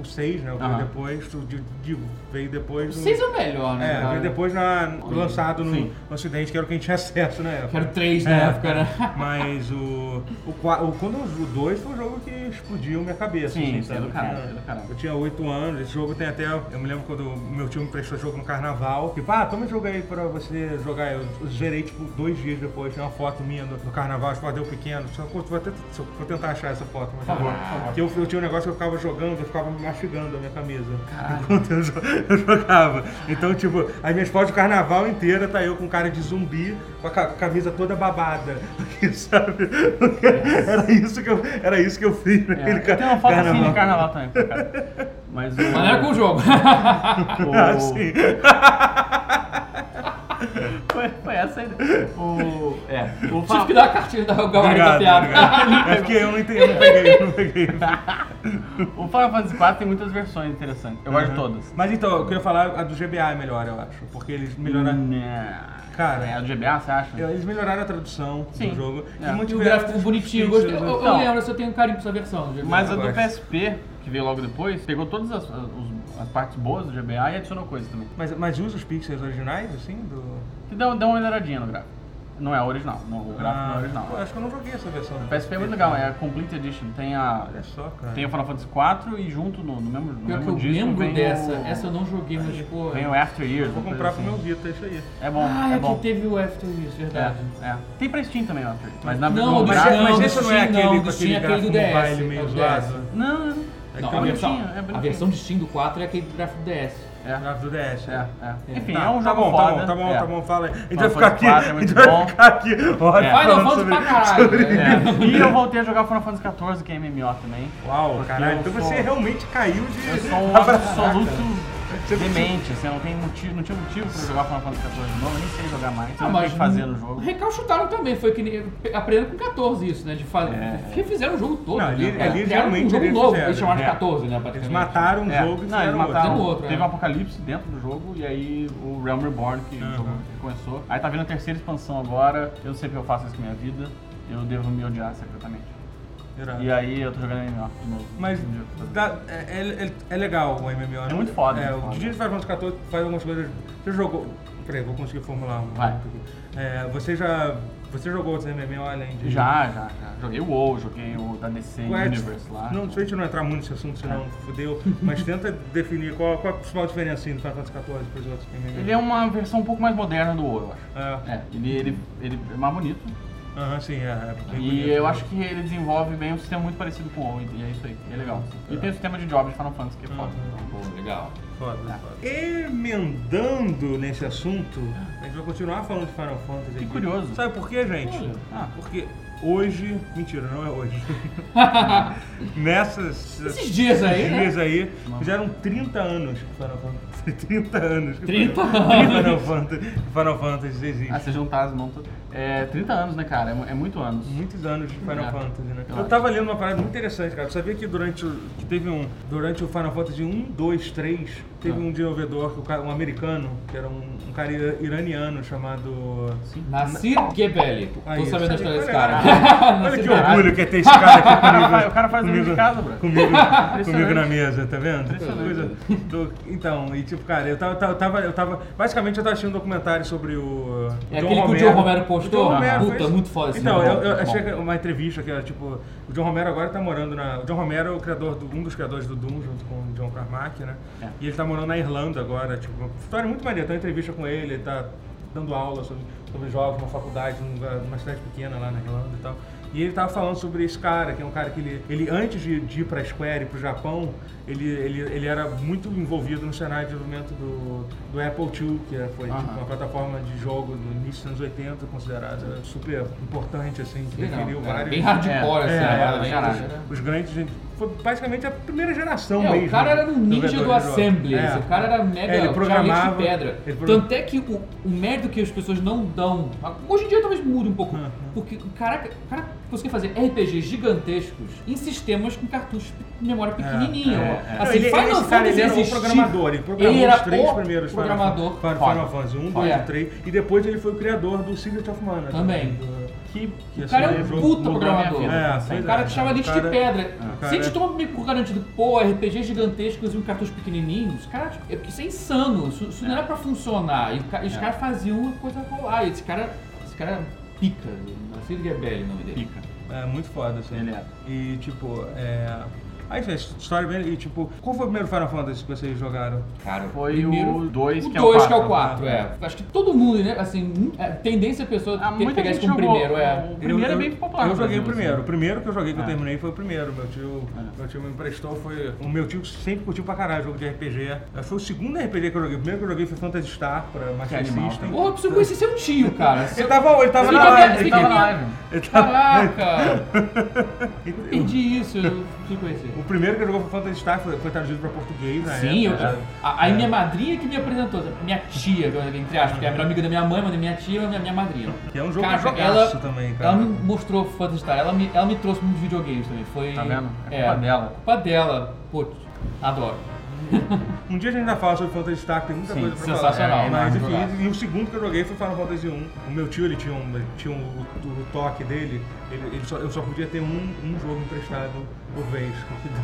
o 6, né? O que veio depois, o de- veio depois. do- 6 é o melhor, né? É, cara? veio depois na, lançado no, no Ocidente, que era o que a gente tinha acesso na época. Quero 3 na É. época, né? Mas o, o, o. Quando o 2 foi um jogo que explodiu minha cabeça. Sim, assim, sim, é do caralho, é do caralho. Eu tinha 8 anos, esse jogo tem até. Eu me lembro quando meu tio me prestou jogo no carnaval. Tipo, ah, toma jogo aí pra você jogar. Eu, eu gerei tipo dois dias depois, tem uma foto minha no, no carnaval, as fotos deu pequeno. Só, vou, vou, tentar, só- vou tentar achar essa foto, mas Por favor, por favor. Que eu, eu tinha um negócio que eu ficava jogando, eu ficava mastigando a minha camisa. Enquanto eu, eu jogava. Então, tipo, as minhas fotos do carnaval inteira tá eu com cara de zumbi, com a ca- camisa toda babada. Aqui, sabe? Era isso que eu, era isso que eu fiz É, naquele eu tenho uma foto carnaval. assim de carnaval também, cara. Mas o. Mas não era com o jogo. o- Ah, sim. foi, foi essa aí. O, é, o Tive que dar a cartilha da Gabriela da piada. É porque eu não entendi, eu não peguei, eu não peguei. o Final Fantasy IV tem muitas versões interessantes. Eu gosto de todas. Mas então, eu queria falar, a do GBA é melhor, eu acho. Porque eles melhoraram. Né. Cara, É a do GBA, você acha? Eles melhoraram a tradução Sim. do jogo. É. E E o gráfico bonitinho, eu gostei. Eu, eu né? Então. lembro, se eu tenho carinho por essa versão. Mas a do. PSP, que veio logo depois, pegou todas as, os- as partes boas do GBA e adicionou coisas também. Mas, mas usa os pixels originais, assim? Do... Que dá, dá uma melhoradinha no gráfico. Não é original, não, o gráfico não é pô, original. acho que eu não joguei essa versão. O PSP é muito legal, é a Complete Edition. Tem a. Olha só, cara. Tem o Final Fantasy IV e junto no, no mesmo, no Pior que mesmo eu disco lembro vem dessa. o, Essa eu não joguei, mas pô. Vem o After Years. Vou comprar coisa pro meu assim. Vita, isso aí. É bom, Ah, é é bom. que teve o After Years, verdade. É, é. Tem pra Steam também o After Years. Mas na Não, do Mas, gráfico- é- mas Não, esse não é aquele não, com do aquele Steam é aquele gráfico do DS, mobile meio é zoado? DS. Não, não. É a é a versão de Steam do 4 é aquele gráfico DS. É, Gráfico do DS. é, é. Enfim, Tá, é um tá jogo bom, foda. Tá bom, tá bom, é. tá bom, fala aí. A gente Final vai ficar aqui, é a gente vai bom. ficar aqui, horas É. Final Fantasy sobre... pra caralho. É. é. E eu voltei a jogar Final Fantasy XIV, que é MMO também. Uau, caralho, então sou- você realmente caiu de... Eu sou um absoluto demente, assim, eu não, tenho motivo, não tinha motivo pra jogar Final Fantasy XIV de novo, nem sei jogar mais, Ah, não tem o que fazer no jogo. Recalchutaram também, foi que nem. Aprenderam com 14 isso, né? De fazer. É. Refizeram o jogo todo. Não, ali- né? ali realmente um jogo eles novo, fizeram, eles chamaram de é. 14, né? Eles praticamente. mataram um É, jogo e não, eles outro. mataram. Fizeram outro, teve é. um apocalipse dentro do jogo e aí o Realm Reborn que o Aham. jogo começou. Aí tá vindo a terceira expansão agora. Eu não sei porque eu faço isso com a minha vida. Eu devo me odiar secretamente. Irado. E aí eu tô jogando MMO de novo. Mas eu dá- é, é- é legal o MMO. né? É muito foda, É, muito o Fantasy XIV faz algumas coisas. Você jogou. Peraí, vou conseguir formular um. Vai. É, você já. Você jogou outros MMO além de. Já, já, já. Joguei o WoW, joguei o da DC Qual é Universe lá. Não, se a gente não entrar muito nesse assunto, senão fudeu. Mas tenta definir qual, qual a principal diferença assim, do Final Fantasy XIV para os outros MMO. Ele é uma versão um pouco mais moderna do WoW, eu acho. É. É, ele, ele, ele é mais bonito. Aham, sim, é. é bem E bonito. eu acho que ele desenvolve bem um sistema muito parecido com o WoW, e é isso aí. E é legal. E tem o sistema de jobs de Final Fantasy, que é foda. Pô, legal. Foda, foda. Emendando nesse assunto, a gente vai continuar falando de Final Fantasy. Que aqui. curioso. Sabe por quê, gente? Olha. Ah. Porque hoje. Mentira, não é hoje. Nessas. Esses dias aí, né? dias aí, fizeram 30 anos que Final Fantasy. 30 anos. que 30 Final Fantasy, Final Fantasy existe. Ah, se juntar as mãos todas. É 30 anos, né, cara? É, é muito anos. Muitos anos de Final É. Fantasy, né? Eu tava lendo uma parada muito interessante, cara. Eu sabia que durante o. que teve um. Durante o Final Fantasy 1, 2, 3, teve Ah. um desenvolvedor, um americano, que era um, um cara ira- iraniano chamado. Nasir Gebeli. Aí, Tô sabendo sabe história desse é? cara. Olha que orgulho que é ter esse cara aqui comigo. o cara faz comigo, de casa, bro. Comigo, comigo na mesa, tá vendo? Coisa do- então, e tipo, cara, eu tava, tava, eu tava. Basicamente eu tava assistindo um documentário sobre o. É aquele que o John Romero postou? John Romero Puta, fez- muito foda esse Então, eu, eu achei bom. que uma entrevista que era tipo. O John Romero agora tá morando na. O John Romero é o criador do, um dos criadores do Doom, junto com o John Carmack, né? É. E ele tá morando na Irlanda agora, tipo, história muito maneira. Tem uma entrevista com ele, ele tá dando aula sobre, sobre jogos numa faculdade, numa cidade pequena lá na Irlanda e tal. E ele tava falando sobre esse cara, que é um cara que ele, ele antes de, de ir pra Square e pro Japão, ele, ele, ele era muito envolvido no cenário de desenvolvimento do, do Apple II, que é- foi tipo, uma plataforma de jogo no início dos anos 80, considerada super importante, assim, que Legal. definiu Era vários... Bem hardcore É, essa é, é, caralho. era- Os grandes, gente, foi basicamente a primeira geração É, mesmo. o cara era um ninja do. Assembly. É. Esse cara era mega É, ele programava. de pedra. ele Tanto é que o, o mérito que as pessoas não dão. Hoje em dia talvez mude um pouco. Uhum. Porque o cara, o cara conseguia fazer RPGs gigantescos em sistemas com cartuchos de memória pequenininho. é, é. Assim, ele, Final ele, esse cara, ele era o existia. programador, ele programou Ele era os três o primeiros programador. Final. Final Fantasy 1, 2 É. e 3, e depois ele foi o criador do Secret of Mana. Também. do- Que, que O cara é um puta programador. É, o pois cara é. que chama lixo O cara- de pedra. o Se a gente toma meio por garantido, pô, RPG gigantescos e um cartucho pequenininhos, cara, é porque isso é insano. Isso, isso não era pra funcionar. E, o os É. caras faziam a coisa rolar. E esse cara, esse cara é pica. Nascido Gebelli, o nome dele. pica. É muito foda, assim. Ele é. E tipo, é. Aí, gente, história bem. E tipo, qual foi o primeiro Final Fantasy que vocês jogaram? Cara, Foi primeiro, o dois, o que é o 2 que é o quatro. 4, é. Acho que todo mundo, né? Assim, é, tendência a pessoa Ah, ter, muita pegar gente isso como jogou. primeiro, é. O primeiro é bem popular. Eu no joguei o primeiro. assim. O primeiro que eu joguei que eu É. terminei foi o primeiro. Meu tio, É. meu tio me emprestou, foi. O meu tio sempre curtiu pra caralho jogo de RPG. Foi o segundo RPG que eu joguei. O primeiro que eu joguei foi Phantasy Star pra Master System. Porra, eu preciso conhecer seu tio, cara. Ele tava, ele tava Fica na live. Ele tava na live. Ele. Caraca! Eu perdi isso. O primeiro que jogou foi Phantasy Star, foi, foi traduzido pra português na Sim, eu, época. a- aí minha madrinha que me apresentou, minha tia, entre aspas, que é a melhor amiga da minha mãe, mas minha tia é minha, minha madrinha. Que é um jogo Cara, ela, também, cara. ela me mostrou Phantasy Star, ela me, ela me trouxe muitos videogames também. Foi, Tá vendo? É culpa dela. Culpa dela. Pô, adoro. Um dia a gente ainda fala sobre Phantasy Star, tem muita Sim, coisa pra sensacional, falar. Mas enorme enfim, jogaço. e o segundo que eu joguei foi Final Fantasy 1. O meu tio, ele tinha um, tinha um, o, o toque dele, ele, ele só, eu só podia ter um, um jogo emprestado vez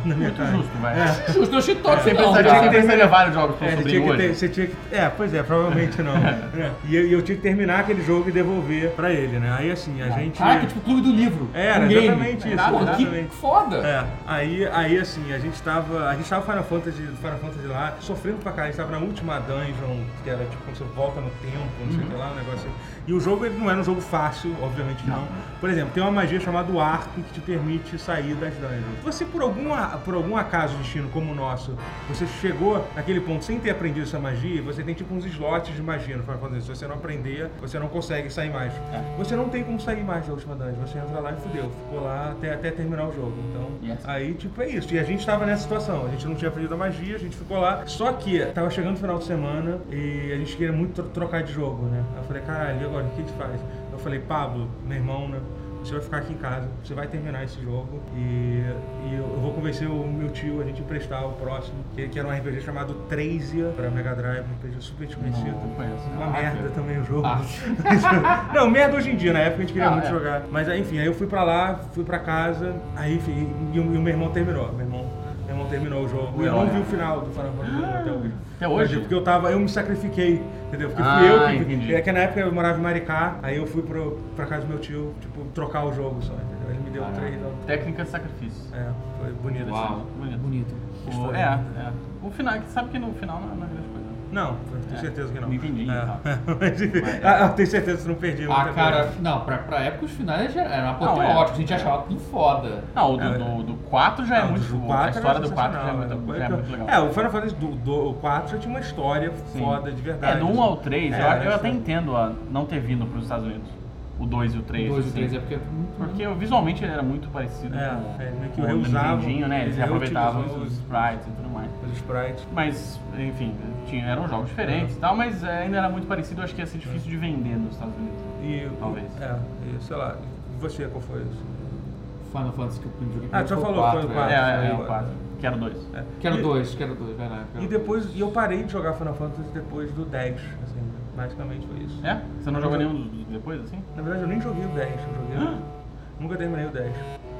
na minha Muito justo, vai. É. Justo, eu achei top Você não, pensaria cara. que precisaria vários jogos É, você sobrinho tinha que ter, você tinha que, é, pois é, provavelmente não. É. E eu, eu tinha que terminar aquele jogo e devolver pra ele, né? Aí assim, a gente. Caraca, tipo clube do livro. Era, um exatamente isso, Pô, que foda. É, aí, aí assim, a gente tava. A gente tava Final Fantasy, Final Fantasy lá, sofrendo pra cá, a gente tava na última dungeon, que era tipo quando você volta no tempo, não sei o que lá, um negócio assim. E o jogo ele não era um jogo fácil, obviamente não. Por exemplo, tem uma magia chamada Arc que te permite sair das dungeons. Você, por, alguma, por algum acaso de destino como o nosso, você chegou naquele ponto sem ter aprendido essa magia, você tem tipo uns slots de magia no Final Fantasy. Se você não aprender, você não consegue sair mais. Você não tem como sair mais da última dungeon. Você entra lá e fudeu. Ficou lá até, até terminar o jogo. Então, Yes. aí, tipo, é isso. E a gente tava nessa situação. A gente não tinha aprendido a magia, a gente ficou lá. Só que tava chegando o final de semana e a gente queria muito tro- trocar de jogo, né? Eu falei, caralho, e agora? O que a gente faz? Eu falei, Pablo, meu irmão, né? Você vai ficar aqui em casa, você vai terminar esse jogo e, e eu vou convencer o meu tio a gente emprestar o próximo, que, que era um RPG chamado Trazia pra Mega Drive, um RPG super desconhecido. Não conheço. Uma Ah, merda ok. também o jogo. Ah. não, merda hoje em dia, na época a gente queria Ah, muito é. jogar. Mas enfim, aí eu fui pra lá, fui pra casa, aí enfim, e, o, e o meu irmão terminou. Meu irmão, irmão terminou o jogo. Eu não vi o final do Final Fantasy até hoje. Até hoje? Porque eu tava, eu me sacrifiquei, entendeu? Porque Ah, fui eu que. entendi. É que na época eu morava em Maricá, aí eu fui pro, pra casa do meu tio, tipo, trocar o jogo só, entendeu? Ele me deu Caraca. três. ó. Técnica de sacrifício. É, foi bonito. Uau, assim. Bonito. bonito. O, é, é. O final, sabe que no final não é. Não, tenho É, certeza que não. me entendi, É. tá. Mas, enfim, ah, eu tenho certeza que não perdi Ah, cara, não, pra, pra época os finais já eram Não, apoteóticos, é. a gente achava tudo foda. Não, o do, É. do, do 4 já é Não, muito do A história do 4 já é muito, já é muito legal. É, o Final Fantasy do, do 4 já tinha uma história Sim. foda de verdade. É, do 1 ao 3, É, eu, eu até é. entendo a não ter vindo para os Estados Unidos. O 2 e o 3. O 2 e o assim. 3 é porque. Porque visualmente ele era muito parecido É, com, é, meio que com o reusavam, Nintendinho, né? Eles reaproveitavam os, os sprites e tudo mais. Os sprites. Mas, enfim, tinha, eram jogos diferentes e tal, mas é, ainda era muito parecido, eu acho que ia ser difícil de vender nos Estados Unidos. E, Talvez. É, e, sei lá. E você, qual foi isso? Final Fantasy que eu joguei Ah, tu já falou, quatro, foi o é. quatro. é, foi é, o o 4, que era o 2. É. Quero E- dois, quero dois, vai lá. quero E depois, e eu parei de jogar Final Fantasy depois do 10, assim, basicamente foi isso. É? Você não jogou nenhum dos depois, assim? Na verdade, eu nem joguei o 10, eu joguei. Nunca terminei o 10.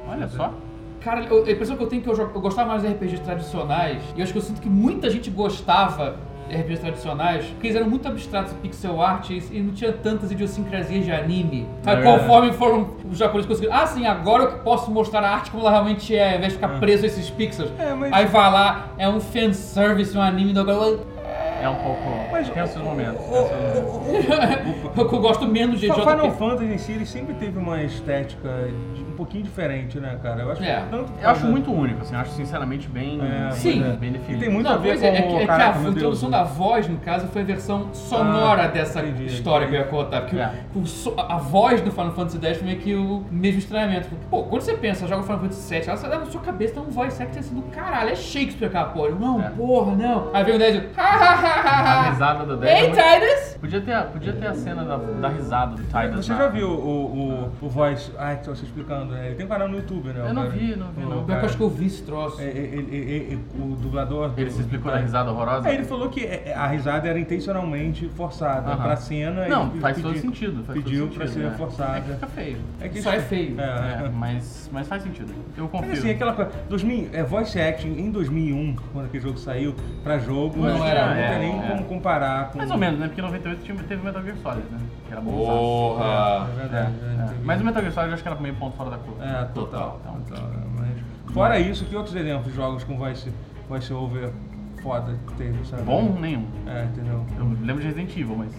Olha só. Cara, eu- a impressão que eu tenho é que eu, eu gostava mais de RPGs tradicionais, e eu acho que eu sinto que muita gente gostava de RPGs tradicionais, porque eles eram muito abstratos em pixel art e, não tinha tantas idiosincrasias de anime. Aí, É. conforme foram os japoneses conseguiram, ah sim, agora eu posso mostrar a arte como ela realmente é, ao invés de ficar preso a esses pixels. É, mas- Aí vai lá, é um fanservice, um anime do É um pouco. Mas- tem seus momentos. o- momentos. eu gosto menos de Final JP. Fantasy em si, ele sempre teve uma estética de- um pouquinho diferente, né, cara? Eu acho É. tanto Eu acho muito único, assim, eu acho sinceramente bem, É, bem, Sim. bem E definido. tem muito Não, a ver pois com é, é que, é que a introdução Deus. da voz, no caso, foi a versão sonora Ah, dessa entendi, história entendi. que eu ia contar. Porque É. o- o so- a voz do Final Fantasy X foi meio que o mesmo estranhamento. Porque, Pô, quando você pensa, joga Final Fantasy VII, ela sai na sua cabeça, tem um voice acting assim do caralho, é Shakespeare aquela porra. Não, É. porra, não. Aí vem o 10 e eu, ha, ha, ha, ha, ha. Risada do 10 é Hey, muito- Tidus! Podia ter, podia ter a cena da, da risada do Tidal. Você já viu o, o, o voz. Ai, tô explicando. Ele tem um canal no YouTube, né? Eu não vi, não vi, não. Eu acho que eu vi esse troço. É, é, o dublador. Ele se explicou da risada horrorosa? Ele falou que a risada era intencionalmente forçada uhum. pra cena. Não, faz todo sentido. pediu todo pra ser forçada. É que fica feio. É que Só é feio. mas, mas faz sentido. Eu confio. Mas assim, aquela coisa. 2000, é, voice acting em 2001, quando aquele jogo saiu, pra jogo, não, era, não tem nem como comparar com. Mais ou menos, né? Porque 90 2013 tinha, teve Metal Gear Solid, né? Que era bom Porra! É, é verdade. É. é, é. Mas o Metal Gear Solid eu acho que era meio ponto fora da curva. É, total. Então, total é, mas... Fora isso, que outros exemplos de jogos com Vice, Vice Over foda teve, sabe? Bom nenhum. É, entendeu? Eu lembro de Resident Evil, mas...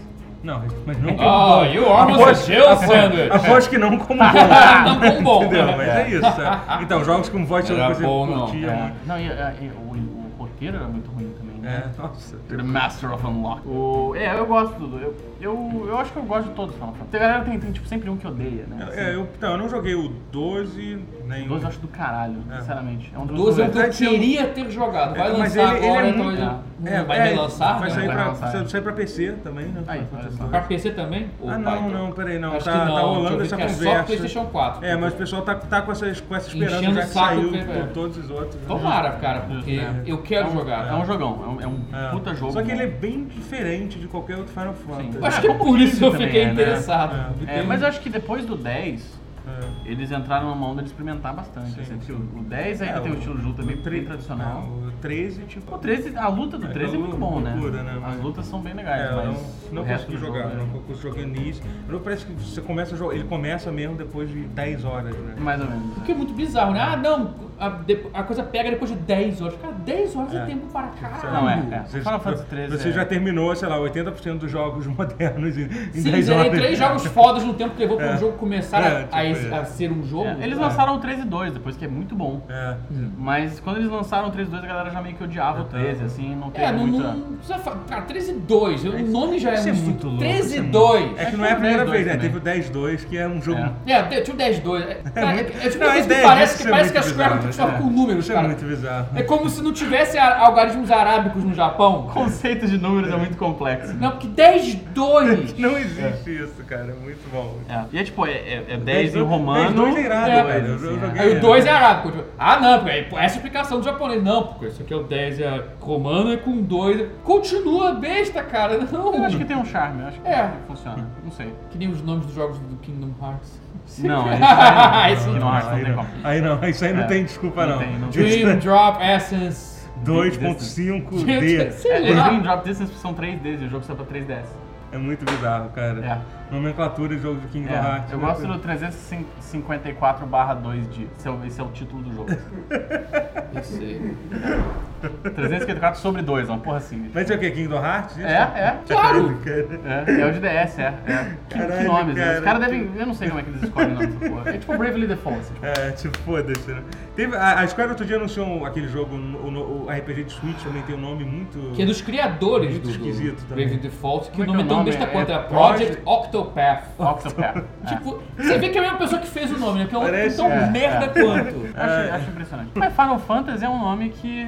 Não, mas não oh, como oh, bom. o almost killed Sandwich. Aposto que não como bom. não como bom. Entendeu? Mas é, isso. Sabe? Então, jogos com Voice Over Coisa não. curtia. Não, e, e, o, o roteiro era muito ruim. Né? nossa. The Master of Unlock. O, é, eu gosto. Eu, Eu, eu acho que eu gosto de todos os Final Fantasy. A galera tem, tem, tipo, sempre um que odeia, né? É, eu, então, eu não joguei o 12, nem O 12 eu acho do caralho, É. sinceramente. É um dos 12 é o que eu queria ter jogado. Vai É, mas lançar ele- ele é agora, muito- talvez. É, vai é, relançar? Vai né? sair, Vai pra, lançar, vai é. sair pra PC também, né? Aí, Final Fantasy olha só. 12. Pra PC também? Ou Ah, não, Python? não, peraí, não. Acho tá, que não. tá rolando essa que é conversa. só PlayStation 4. É, mas o pessoal tá, tá com, essas, com essa esperança Enchendo já que saiu que- por todos os outros. né? Tomara, cara, porque É. eu quero jogar. É um jogão, é um, puta jogo. Só que ele é bem diferente de qualquer outro Final Fantasy. Eu acho É, que como por isso eu também fiquei é, né? interessado. É. É, mas eu acho que depois do 10, É. eles entraram numa onda de experimentar bastante. Sim, assim, sim. O 10 ainda É, tem um estilo de luta bem, tre- bem tradicional. é, O 13, tipo. O 13, a luta do É, 13 é, muito bom, né? loucura, né? As Mas- lutas são bem legais, É, eu mas não, o não resto consegui jogar, jogo é- não consegui jogar nisso. Não parece que você começa a jogar, ele começa mesmo depois de 10 horas, né? Mais ou menos. O que é muito bizarro, né? Ah, não, a, a coisa pega depois de 10 horas. Cara, 10 horas é, É. tempo para caralho. Não, é, é. Você, Final Fantasy 13 você é- já terminou, sei lá, 80% dos jogos modernos em, em Sim, 10 zerei horas. três jogos fodas no tempo que levou para É. um jogo começar É, a- tipo a, a ser um jogo. É, eles É. lançaram o 13 2 depois, que é muito bom. É. Mas quando eles lançaram o 13 2 a galera já meio que odiava o 13, assim, não teve É, não, muita... não precisa falar. Cara, 13 2, o nome já é é muito insulto. louco. 13 isso é muito- 2. É que não é a tem o primeira 10-2 vez, né? Teve o 10-2, que é um jogo. É. É, tinha o 10 2. É, muito- é, é tipo parece que, é a muito Square Enix né? com números, Isso é cara. muito bizarro. É como se não tivesse algarismos arábicos no Japão. O conceito de números é muito complexo. Não, porque 10 2. Não existe isso, cara. É muito bom. É. E é tipo, é, é, é 10 em 10-2 romano. é irado, É, velho. Assim, eu é. Aí o 2 é arábico. Tipo, ah, não, porque essa é a explicação do japonês. Não, porque isso aqui é o 10 é romano e com 2. Continua besta, cara. Não. Eu acho que tem um charme, eu acho que É. funciona. Não sei. Que nem os nomes dos jogos do Kingdom Hearts. Não, esse aí não. não. Não, aí, tem não. aí não, isso aí não É. tem desculpa, Não não. tem, não tem. Dream Drop Essence. 2.5D. Sei É. Dream Drop Distance são 3Ds e o jogo saiu pra 3DS. É muito bizarro, cara. É. Nomenclatura de jogo de Kingdom É, Hearts. eu né? gosto do 354/2D. Esse é, o, esse é o título do jogo. Eu sei. 354 sobre 2, uma porra assim. Mas é o que? Kingdom Hearts? É, é. Claro! É, é o de DS, é. é. Que, que Caralho, nomes, né? cara. Os caras devem. Eu não sei como é que eles escolhem o nome dessa porra. É tipo Bravely Default. Assim, tipo, É, tipo, foda-se, né? Teve, a, a Square outro dia anunciou aquele jogo, o, o- o RPG de Switch também tem um nome muito... Que é dos criadores Muito do, do esquisito também. Brave Default, que o é que nome é é o tão besta É quanto, é Project- Project Octopath. Octopath. É. Tipo, você vê que é a mesma pessoa que fez o nome, né? Que é um Parece- tão é, merda é. quanto. Acho, acho impressionante. Mas Final Fantasy é um nome que.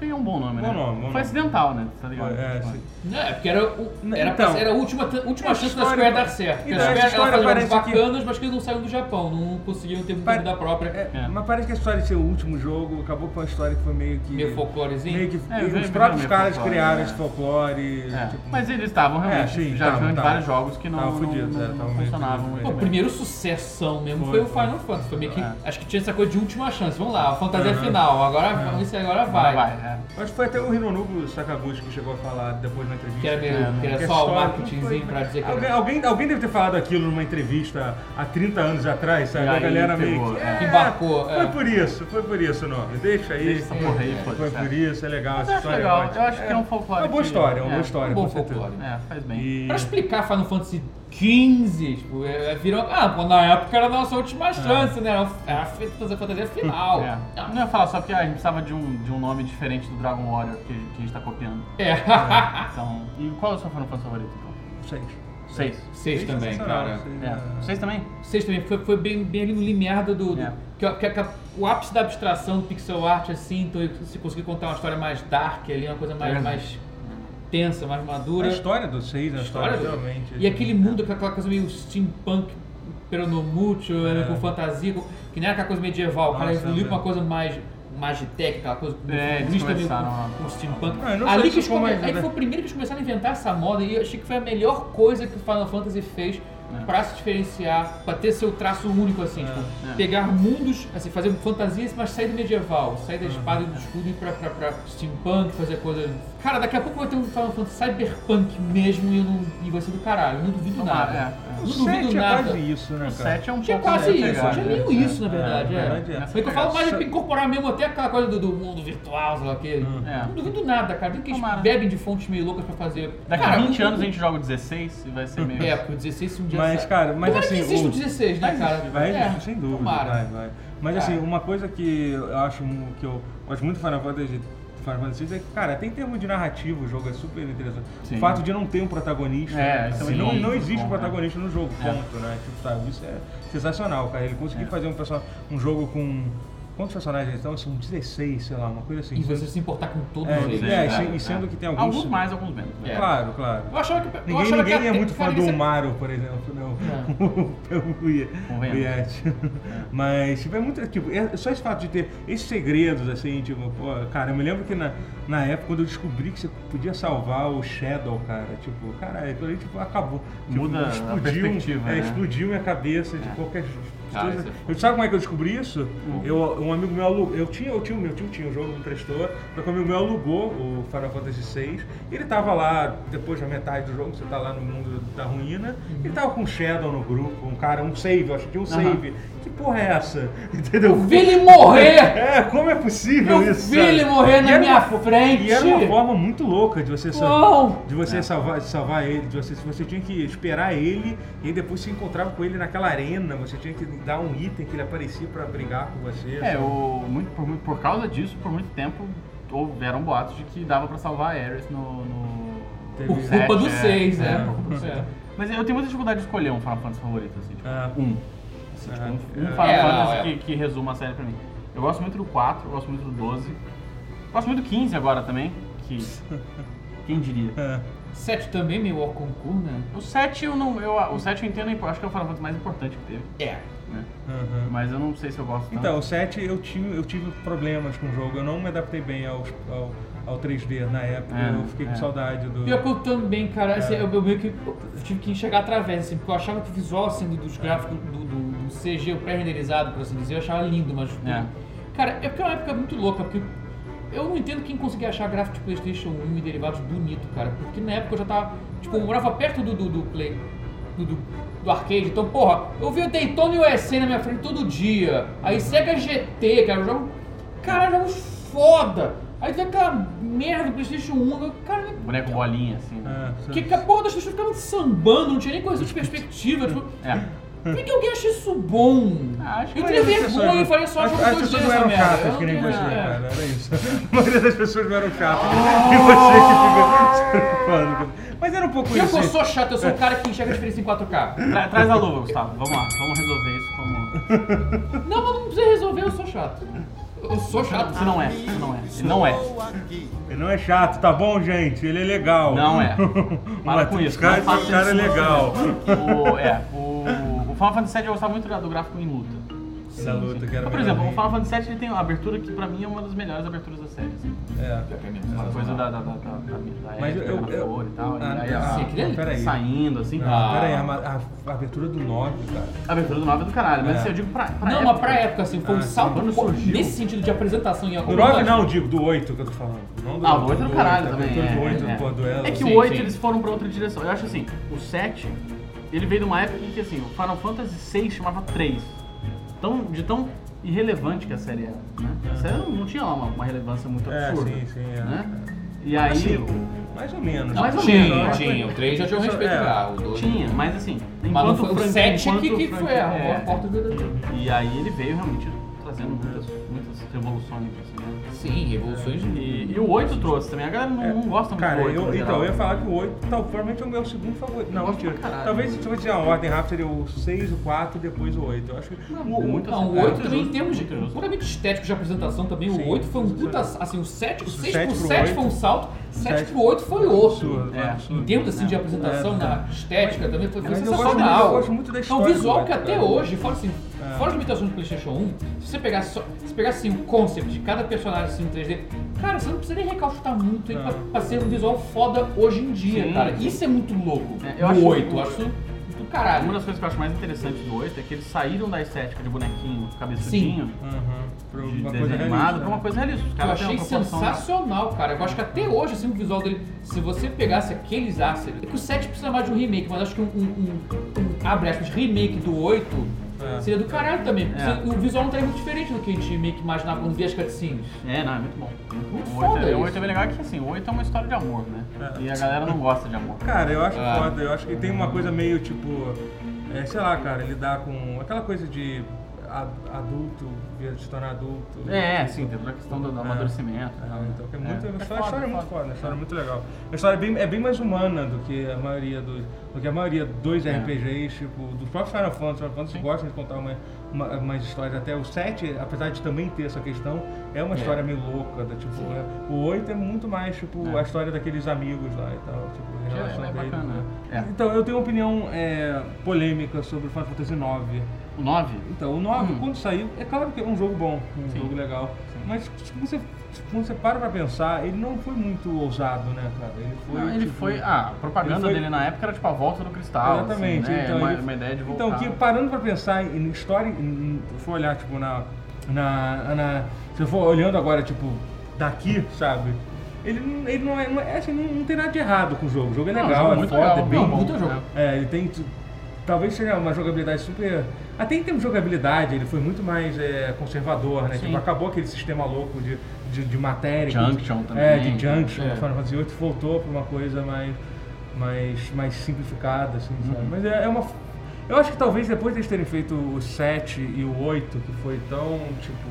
É, é um bom nome, né? Bom nome, bom Foi nome. acidental, né? Tá ligado? É, Tipo. Não, é porque era, o, era, pra- Então, era a última, última a chance da história- Square dar certo. Porque Então, a essa Square ela história fazia parece que- bacanas, mas que eles não saíram do Japão, não conseguiam ter Pare- vida própria. É, É. Mas parece que a história de ser o último jogo acabou com uma história que foi meio que... Meio folclorezinho. Meio que É, os veio- próprios caras folclore, criaram é. esse folclore. É. tipo, Mas eles estavam realmente. É, sim, já tavam, vinham de tavam. vários jogos que não, não, fudidos, não- é, não tavam meio funcionavam fudidos muito Pô, o bem. primeiro sucessão mesmo Foi, foi, o foi. Final Fantasy. Foi meio que. É. Acho que tinha essa coisa de última chance. Vamos lá, a fantasia final. Agora vamos agora vai. Vai, é. Acho que foi até o Hinonobu Sakaguchi que chegou a falar depois na entrevista. Que era, meio, É, que era Que a só o marketingzinho pra dizer que Alguém, era. alguém, alguém deve ter falado aquilo numa entrevista há 30 anos atrás, sabe? A galera meio que. é. Embarcou, Foi é. por isso, foi por isso o nome. Deixa aí. Deixa aí, É, Foi é. por isso, é legal Mas essa história. legal. ótima. Eu acho que é um folclore. Uma boa que- história, uma é. boa história. Um bom folclore. É, faz bem. Pra explicar Final Fantasy XV, tipo, é, virou. Ah, pô, na época era a nossa última chance, né? Era a- Era a fantasia, final. É. Não ia falar só porque ah, a gente precisava de um, de um nome diferente do Dragon Warrior que, que a gente tá copiando. É. Então. E qual é o seu Final Fantasy favorito, então? Seis. Seis. Seis também, cara. Seis, É. é. Seis também? Seis também foi, foi bem, bem ali no limiar do. do, do- É. que, que- que- o ápice da abstração do pixel art, assim, então se conseguir contar uma história mais dark ali, uma coisa mais, É. mais tensa, mais A madura. história do seis, a história, História do- realmente. E aquele mundo, aquela coisa meio steampunk, peronomútil, É. com fantasia, que nem era aquela coisa medieval, o cara evoluiu pra uma coisa mais magitech, aquela coisa É, eles começaram com, a- com steampunk. Ah, não Ali que eles come... mais- aí foi o primeiro que eles começaram a inventar essa moda e eu achei que foi a melhor coisa que o Final Fantasy fez É. pra se diferenciar, pra ter seu traço único, assim, tipo, é. pegar mundos, assim, fazer fantasias, mas sair do medieval, sair da espada e do escudo e ir pra, pra, pra steampunk, fazer coisa... Cara, daqui a pouco vai ter um Final Fantasy cyberpunk mesmo e, eu não... e vai ser do caralho, eu não duvido Tomara, nada. é, é. O não duvido sete é nada. quase isso, né, O cara? 7 é um Tinha pouco quase isso, tinha né? meio isso, na verdade. É, É, é. Foi que eu falo mais de incorporar mesmo até aquela coisa do, do mundo virtual, sei lá o. É. Não duvido nada, cara. Tem que eles bebem de fontes meio loucas pra fazer. Daqui cara, a 20 o- anos a gente joga o 16 e vai ser meio. É, porque o 16 se um dia Mas, cara, mas Tomara assim, que existe o- o 16, né, cara? Vai, É, sem dúvida, Tomara. vai, vai. Mas assim, uma coisa que eu acho que eu gosto muito do Final Fantasy Final Fantasy VI é que, cara, até em termos de narrativa o jogo é super interessante. Sim. O fato de não ter um protagonista. É, né? não, é não muito existe bom, protagonista no jogo, É. ponto, né? Tipo, sabe? Isso é sensacional, cara. Ele conseguiu É. fazer um, um jogo com. Quantos personagens então? São 16, sei lá, uma coisa assim. E você se importar com todos É, eles. é, cara. e, e sendo que tem alguns. Alguns mais, alguns menos. né? É. Claro, claro. Eu achava que. eu Ninguém, achava ninguém que é muito fã do é- Mario, por exemplo, não. o Ye- o. Yeti. Mas, tipo, é muito. Tipo, é só esse fato de ter esses segredos, assim, tipo, pô, cara, eu me lembro que na, na época, quando eu descobri que você podia salvar o Shadow, cara, tipo, cara, aquilo ali, tipo, acabou. Tipo, Muda a perspectiva, é, né? explodiu minha cabeça de É. qualquer. Coisa. isso é eu, sabe como é que eu descobri isso? Uhum. Eu, um amigo meu alugou. Eu tinha, eu tinha, meu tio tinha, o jogo me emprestou, que um amigo meu alugou o Final Fantasy VI. Ele tava lá, depois da metade do jogo, você tá lá no mundo da ruína, ele tava com um Shadow no grupo, um cara, um save, eu acho que tinha um save. Que porra é essa? Entendeu? Eu vi ele morrer! É, como é possível Eu isso? vi sabe? ele morrer na minha uma frente. E era uma forma muito louca de você, sa- Uau! de você É. salvar, de salvar ele. De você, se você tinha que esperar ele e depois se encontrava com ele naquela arena, você tinha que dar um item que ele aparecia pra brigar com você. É, o, muito, por, por causa disso, por muito tempo, houveram boatos de que dava pra salvar a Ares no. no Por culpa set, do é. 6, É, é. por culpa do É. seis. Mas eu tenho muita dificuldade de escolher um Final Fantasy favorito, assim, tipo, Ah. um. Assim, tipo, Ah, um, um é. Final É, Fantasy é. Que, que resuma a série pra mim. Eu gosto muito do 4, eu gosto muito do 12. Gosto muito do 15 agora também, que. Quem diria? É. 7 também, meio ao concurso, né? O 7 eu não. Eu, o 7 eu entendo, eu acho que é o Final Fantasy mais importante que teve. É. Né? Uhum. Mas eu não sei se eu gosto tanto. Então, o 7 eu tive, eu tive problemas com o jogo, eu não me adaptei bem ao, ao, ao 3D na época, É, eu fiquei com é. saudade do. Pior que eu também, cara, assim, É. eu, eu meio que eu tive que enxergar através, assim, porque eu achava que o visual, assim, do- dos gráficos do, do- do CG, o pré-renderizado, por assim dizer, eu achava lindo, mas... É. Cara, é porque é uma época muito louca, porque eu não entendo quem conseguia achar gráfico de Playstation 1 e derivados bonito, cara, porque na época eu já tava, tipo, eu morava perto do, do, do Play, do, do, do arcade, então, porra, eu via Daytona e USA na minha frente todo dia, aí Sega GT, cara, eu jogo, caralho, jogos foda, aí tem aquela merda do Playstation 1, eu, cara, Boneco bolinha, assim. né? É, que, que a porra das pessoas ficavam sambando, não tinha nem coisa de perspectiva. Tipo, É. por que, que alguém acha isso bom? Ah, acho que eu tinha vergonha e pessoas- falei só as, jogo as 2D pessoas não eram Eu que nem você, é. cara, era isso. A maioria das pessoas não eram chatas. E você que fica. Mas era um pouco Eu isso. eu sou chato, eu sou o cara que enxerga a diferença em 4K. Tra- traz a luva, Gustavo. Vamos lá, vamos resolver isso como. Não, mas não precisa resolver, eu sou chato. Eu sou chato. Você não é, você não é. Ele não é. Ele não é chato, tá bom, gente? Ele é legal. Não é. Para com isso. Cara, não esse cara é legal. O, é, o, o Final Fantasy VII eu gostava muito do gráfico em luta. Da luta que era Mas, por exemplo, o. Final Fantasy VII ele tem uma abertura que pra mim é uma das melhores aberturas da série. assim. É. Uma coisa da, da, da, da, da, da Mas eu- época, eu- na eu- flor e tal. Ah, e aí a, sim, aquele ali. peraí. saindo, assim. Ah. peraí, a, a- a abertura do 9, cara. A abertura do 9 é do caralho, mas É. assim, eu digo pra, pra Não, época. mas pra época, assim, foi um Ah, salto quando surgiu. nesse sentido de apresentação em Do algum 9 não, digo, do 8 que eu tô falando. Não do Ah, o 8 é do caralho também. abertura É, do 8, é. pô, duelo. É que Sim, o 8 sim. eles foram pra outra direção. Eu acho assim, o 7, ele veio de uma época em que assim, o Final Fantasy 6 chamava 3. Tão, de tão irrelevante que a série era, né? A série não, tinha lá uma, uma relevância muito É, absurda. sim, sim. É. Né? E aí. Assim, mais ou menos. Não, Mais ou tinha, menos. tinha. O 3 já tinha um respeito É. O 2 Tinha, mas assim, Mas não enquanto foi o Frank- 7 enquanto que, que Frank- foi a, é, a porta do... E aí ele veio realmente trazendo muitas, muitas revoluções, assim? Sim, revoluções de... E, e o 8 trouxe também. A galera não, não gosta muito Cara, do 8. eu, então, eu ia falar que o 8 tal, provavelmente é o meu segundo favorito. Não, mentira. Talvez se eu fosse dizer uma ordem rápida seria o 6, o 4 e depois o 8. Eu acho que. Não, o, muito Não, o É, 8 muito também, em termos de, puramente estéticos de apresentação também, Sim, o 8 foi um puta, sim. assim, o 7, o O 6 sete pro pro 7 oito. foi um salto, 7 Sete. pro 8 foi outro. absurdo, É. absurdo. Em termos assim de apresentação, É, na estética também, foi, sensacional. eu gosto muito da É um história visual que até hoje, fora assim, É. fora as limitações do Playstation 1, se você pegar só, se pegar assim o concept de cada personagem assim em 3D, cara, você não precisa nem recalchutar muito Não. pra, pra ser um visual foda hoje em dia, Sim. cara. Isso é muito louco. É, eu acho- 8, eu acho do caralho. Uma das coisas que eu acho mais interessantes do 8 é que eles saíram da estética de bonequinho cabeçudinho, Uhum. De uma desenho coisa animado, pra uma coisa realista. Os Eu achei sensacional, cara. Eu acho que até hoje, assim, o visual dele, se você pegasse aqueles assets, é que o 7 precisa mais de um remake, mas acho que um, um, um, um abre aspas, remake do 8 É. seria do caralho também. porque É. O visual não estaria muito diferente do que a gente meio que imaginava quando via as cutscenes. É, não, é muito bom. Muito o 8, foda é, o isso. 8 é bem legal que assim, o 8 é uma história de amor, né? É. E a galera não gosta de amor. Cara, eu acho Ah. foda. Eu acho que tem uma coisa meio tipo. é, sei lá, cara, lidar com aquela coisa de. Adulto, vira se tornar adulto. É, sim, tem toda a questão do, do É. amadurecimento. É, então, que é muito, É. a É história, a foda, história é é muito foda. foda, a história é muito legal. A história é bem, é bem mais humana do que a maioria dos. Do que a maioria dos É. RPGs, tipo, dos próprios Final Fantasy. Final Fantasy Sim. gostam de contar uma, uma, umas histórias. Até o 7, apesar de também ter essa questão, é uma É. história meio louca. Da, tipo, é- o 8 é muito mais, tipo, É. a história daqueles amigos lá e tal. Tipo, É, relação é deles, bacana, né? é. Então, eu tenho uma opinião é, polêmica sobre Final Fantasy 9. O 9? Então, o 9, Hum. quando saiu, é claro que é um jogo bom, um Sim. jogo legal. Mas se você, se você para pra pensar, ele não foi muito ousado, né, cara? Ele foi. Não, ele tipo, foi. Ah, a propaganda foi- dele na época era tipo a volta do cristal. Exatamente. Assim, né? então, uma, ele- uma ideia de voltar. Então, que parando pra pensar em história, em, se for olhar, tipo, na, na, na. Se eu for olhando agora, tipo, daqui, sabe? Ele, não- ele não é. Não, é assim, não, não tem nada de errado com o jogo. O jogo é Não, legal, jogo é é muito foda, legal. é bem Não, bom. muito jogo. É, ele tem. Talvez seja uma jogabilidade super. Até em termos de jogabilidade, ele foi muito mais é, conservador, né? Sim. Tipo, acabou aquele sistema louco de, de, de matéria. Junction também. É, de Junction. É. O Final Fantasy VIII voltou pra uma coisa mais, mais, mais simplificada, assim, Uhum. sabe? Mas é, é uma. Eu acho que talvez depois deles terem feito o 7 e o 8, que foi tão, tipo.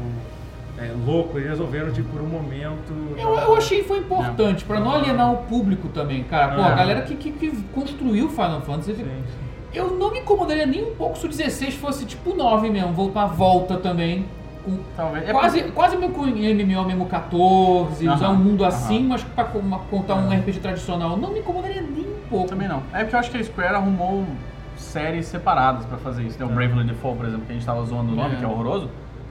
É, louco, eles resolveram, tipo, por um momento. Eu, eu achei que foi importante, pra não alienar o público também, cara. Pô, a É. galera que, que, que construiu o Final Fantasy. Sim, sim. Eu não me incomodaria nem um pouco se o 16 fosse tipo 9 mesmo, voltar a volta também. Com Talvez. É quase, porque- quase meio com MMO mesmo 14, Aham, usar um mundo assim, mas pra contar um RPG tradicional. Não me incomodaria nem um pouco. Também não. É porque eu acho que a Square arrumou séries separadas pra fazer isso. Tem o Bravely Default, por exemplo, que a gente tava zoando o nome, É. que é horroroso.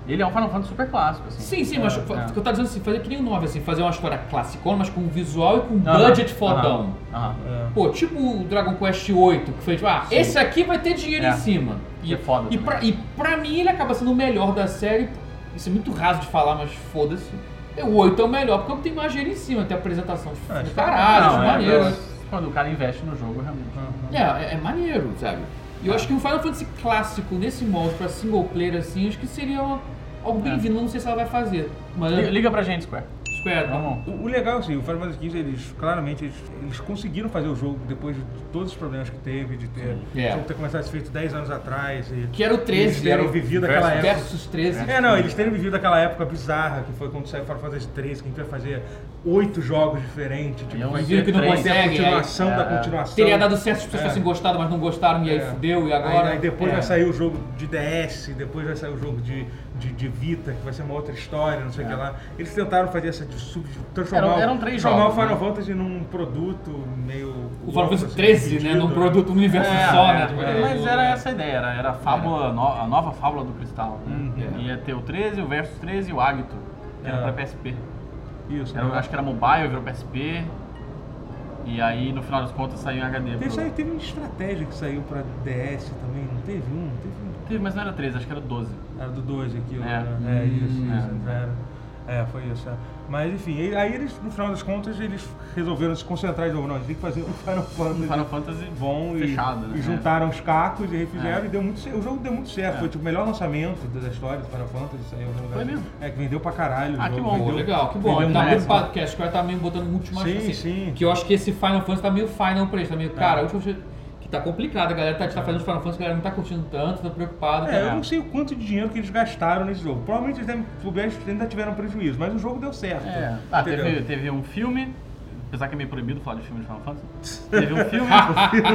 Ele é um Final Fantasy super clássico, assim. Sim, sim, mas É, o é. que eu tava dizendo assim, fazer que nem o 9, assim, fazer uma história classicona, mas com visual e com Aham, budget fodão. É. Pô, tipo o Dragon Quest VIII, que foi tipo, ah, esse aqui vai ter dinheiro É. em cima. Que é foda E pra, e pra mim ele acaba sendo o melhor da série. Isso é muito raso de falar, mas foda-se. O 8 é o melhor, porque eu tenho mais dinheiro em cima, tem apresentação de Ah, de isso caralho, Não, de é, maneiro. é, Quando o cara investe no jogo, realmente. É, é, é maneiro, sabe? E eu acho que um Final Fantasy clássico nesse molde pra single player assim, acho que seria uma- algo bem-vindo, não sei se ela vai fazer. Mas Liga, liga pra gente, Square. Square, Vamos. O, o legal, assim, o Final Fantasy XV, eles claramente eles, eles conseguiram fazer o jogo depois de todos os problemas que teve, de ter, É. o jogo ter começado a ser feito 10 anos atrás. E que era o 13, eles terem o vivido aquela época. versus 13. É, não, eles terem vivido aquela época bizarra que foi quando saiu Final Fantasy 13, que a gente vai fazer oito jogos diferentes. Tipo, E é um vai que não vai ter a consegue, continuação da é, é. continuação. Teria dado certo se as pessoas É. tivessem gostado, mas não gostaram, e aí É. fudeu, e agora. Aí, aí depois É. vai sair o jogo de DS, depois vai sair o jogo de, de, de Vita, que vai ser uma outra história, não sei o que lá. Eles tentaram fazer essa de sub, transformar, Eram- eram três transformar jogos, o Final né? Fantasy num produto meio. O Final Fantasy assim, 13, né? dividido, Num produto, um universo É, só, é, né? Tipo, é, mas era essa a ideia, era, era a fábula, no- a nova fábula do cristal. Né? Uhum. Ia ter o 13, o Versus 13 e o Agito, que era É. pra PSP. Isso. Era, né? acho que era mobile, virou PSP. E aí, no final das contas, saiu em HD. Teve, pro- saiu- teve uma estratégia que saiu pra DS também, não teve um? Teve um. Teve, mas não era 13, acho que era 12. Era do 2 aqui, É. né? é isso, Hum, isso, é. era. É, foi isso. É. Mas enfim, e- aí eles, no final das contas, eles resolveram se concentrar de novo. Não, a gente tem que fazer um Final Fantasy Final Fantasy bom e, fechado, né? e juntaram os cacos e refizeram É. e deu muito certo. O jogo deu muito certo. É. Foi tipo, o melhor lançamento da história do Final Fantasy. Saiu no lugar. Foi mesmo? É, que vendeu pra caralho. Ah, que bom. Vendeu- legal, que bom. vendeu Tá meio pa- que a Square tá meio botando muito mais Sim, assim, sim. Que eu acho que esse Final Fantasy tá meio final pra eles, tá meio, cara, a última vez que tá complicado, a galera tá, tá fazendo Final Fantasy, a galera não tá curtindo tanto, tá preocupada. É, eu não sei o quanto de dinheiro que eles gastaram nesse jogo. Provavelmente eles devem, eles ainda tiveram prejuízo, mas o jogo deu certo. É. Ah, teve, teve um filme, apesar que é meio proibido falar de filme de Final Fantasy. Teve um filme,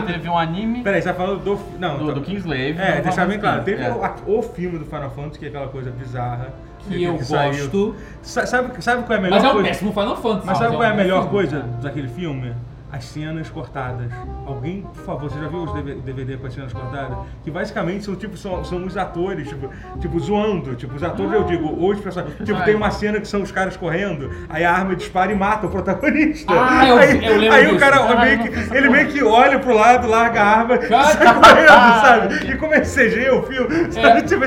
teve um anime Peraí, você tá falando do. Não, do, tá- do Kingslave. É, deixar bem claro. Teve XV. o, a- o filme do Final Fantasy, que é aquela coisa bizarra. Que eu saiu. gosto. Sa- Sabe, sabe qual é a melhor Mas é um coisa? péssimo Final Fantasy. Mas sabe é qual é a um melhor filme. coisa daquele filme? As cenas cortadas. Alguém, por favor, você já viu os DV- DVD com as cenas cortadas? Que basicamente são tipo são, são os atores, tipo, tipo zoando. Tipo, os atores, eu digo, os personagens. Tipo, tem uma cena que são os caras correndo, aí a arma dispara e mata o protagonista. Ah, eu- aí, eu lembro aí o cara Ah, meio que, ele meio que olha pro lado, larga a arma e Cara, sai correndo, sabe? E como é CG o filme, sabe? Tipo,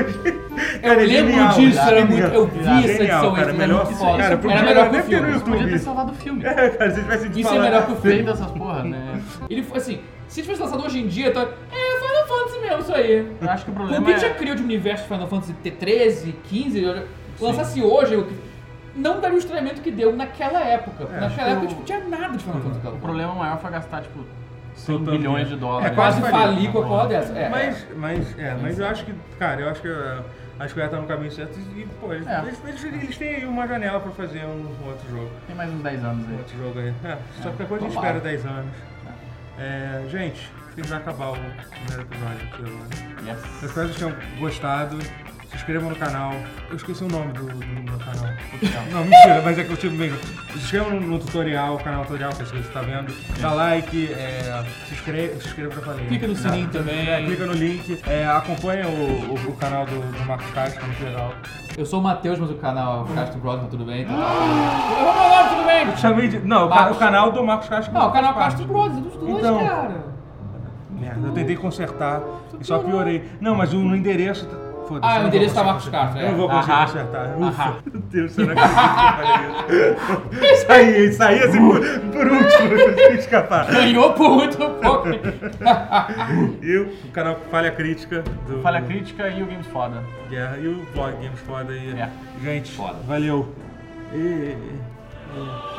Eu cara, é lembro genial, disso, cara, era genial. muito. Eu vi essa Genial, edição cara, extra, melhor, era muito foda. cara, era melhor que o no filme. Podia ter salvado o filme. É, cara, se tivesse Isso é falar- melhor que o filme. Feito essas porra, né? Ele foi assim, se tivesse lançado hoje em dia, tá. É Final Fantasy mesmo, isso aí. Eu acho que o o problema que é... já criou de universo de Final Fantasy T13, 15, eu- lançasse hoje, eu- não daria o estranhamento que deu naquela época. É, naquela época, o- tipo, tinha nada de Final Fantasy. O problema maior foi gastar, tipo, 100 Soltando bilhões de dólares. É Quase falir com a porra dessa. É, Mas, mas, é, mas eu acho que, cara, eu acho que uh, a Square tá no caminho certo e, pô, eles, É. eles, eles- têm aí uma janela pra fazer um, um outro jogo. Tem mais uns 10 anos Um aí. outro jogo aí. É, só que depois a gente Tomara. espera 10 anos. É, gente, tem que acabar o primeiro episódio aqui agora. Yes. Eu espero que vocês tenham gostado. Se inscrevam no canal. Eu esqueci o nome do, do meu canal. Não, mentira, mas é que eu tive mesmo. Se inscrevam no, no tutorial, canal tutorial, que você está vendo. Dá like, é, se inscreve, se inscreva, já falei. Clica no sininho também. É, clica no link. É, acompanha o, o, o canal do, do Marcos Castro, que é muito legal. Eu sou o Matheus, mas o canal é o Castro Bros, mas tudo bem. Tá? Eu vou tudo bem? Chamei de. Não, o, ca- Marcos. o canal do Marcos Castro. Não, o canal faz Castro. Bros, é dos dois, Então. cara. Merda, eu tentei consertar e só piorei. Não, mas o, no endereço. Foda-se. Ah, eu o endereço tá Marcos Castro, consertar. Eu não vou é. conseguir consertar. Ufa, meu Deus, será que eu isso? Saí, saí assim por, por último, consegui escapar. Ganhou por muito pouco. E o canal Falha Crítica do Falha Crítica e o Games Foda. Guerra e o blog Games Foda aí. É. Gente, Foda. valeu. E- e-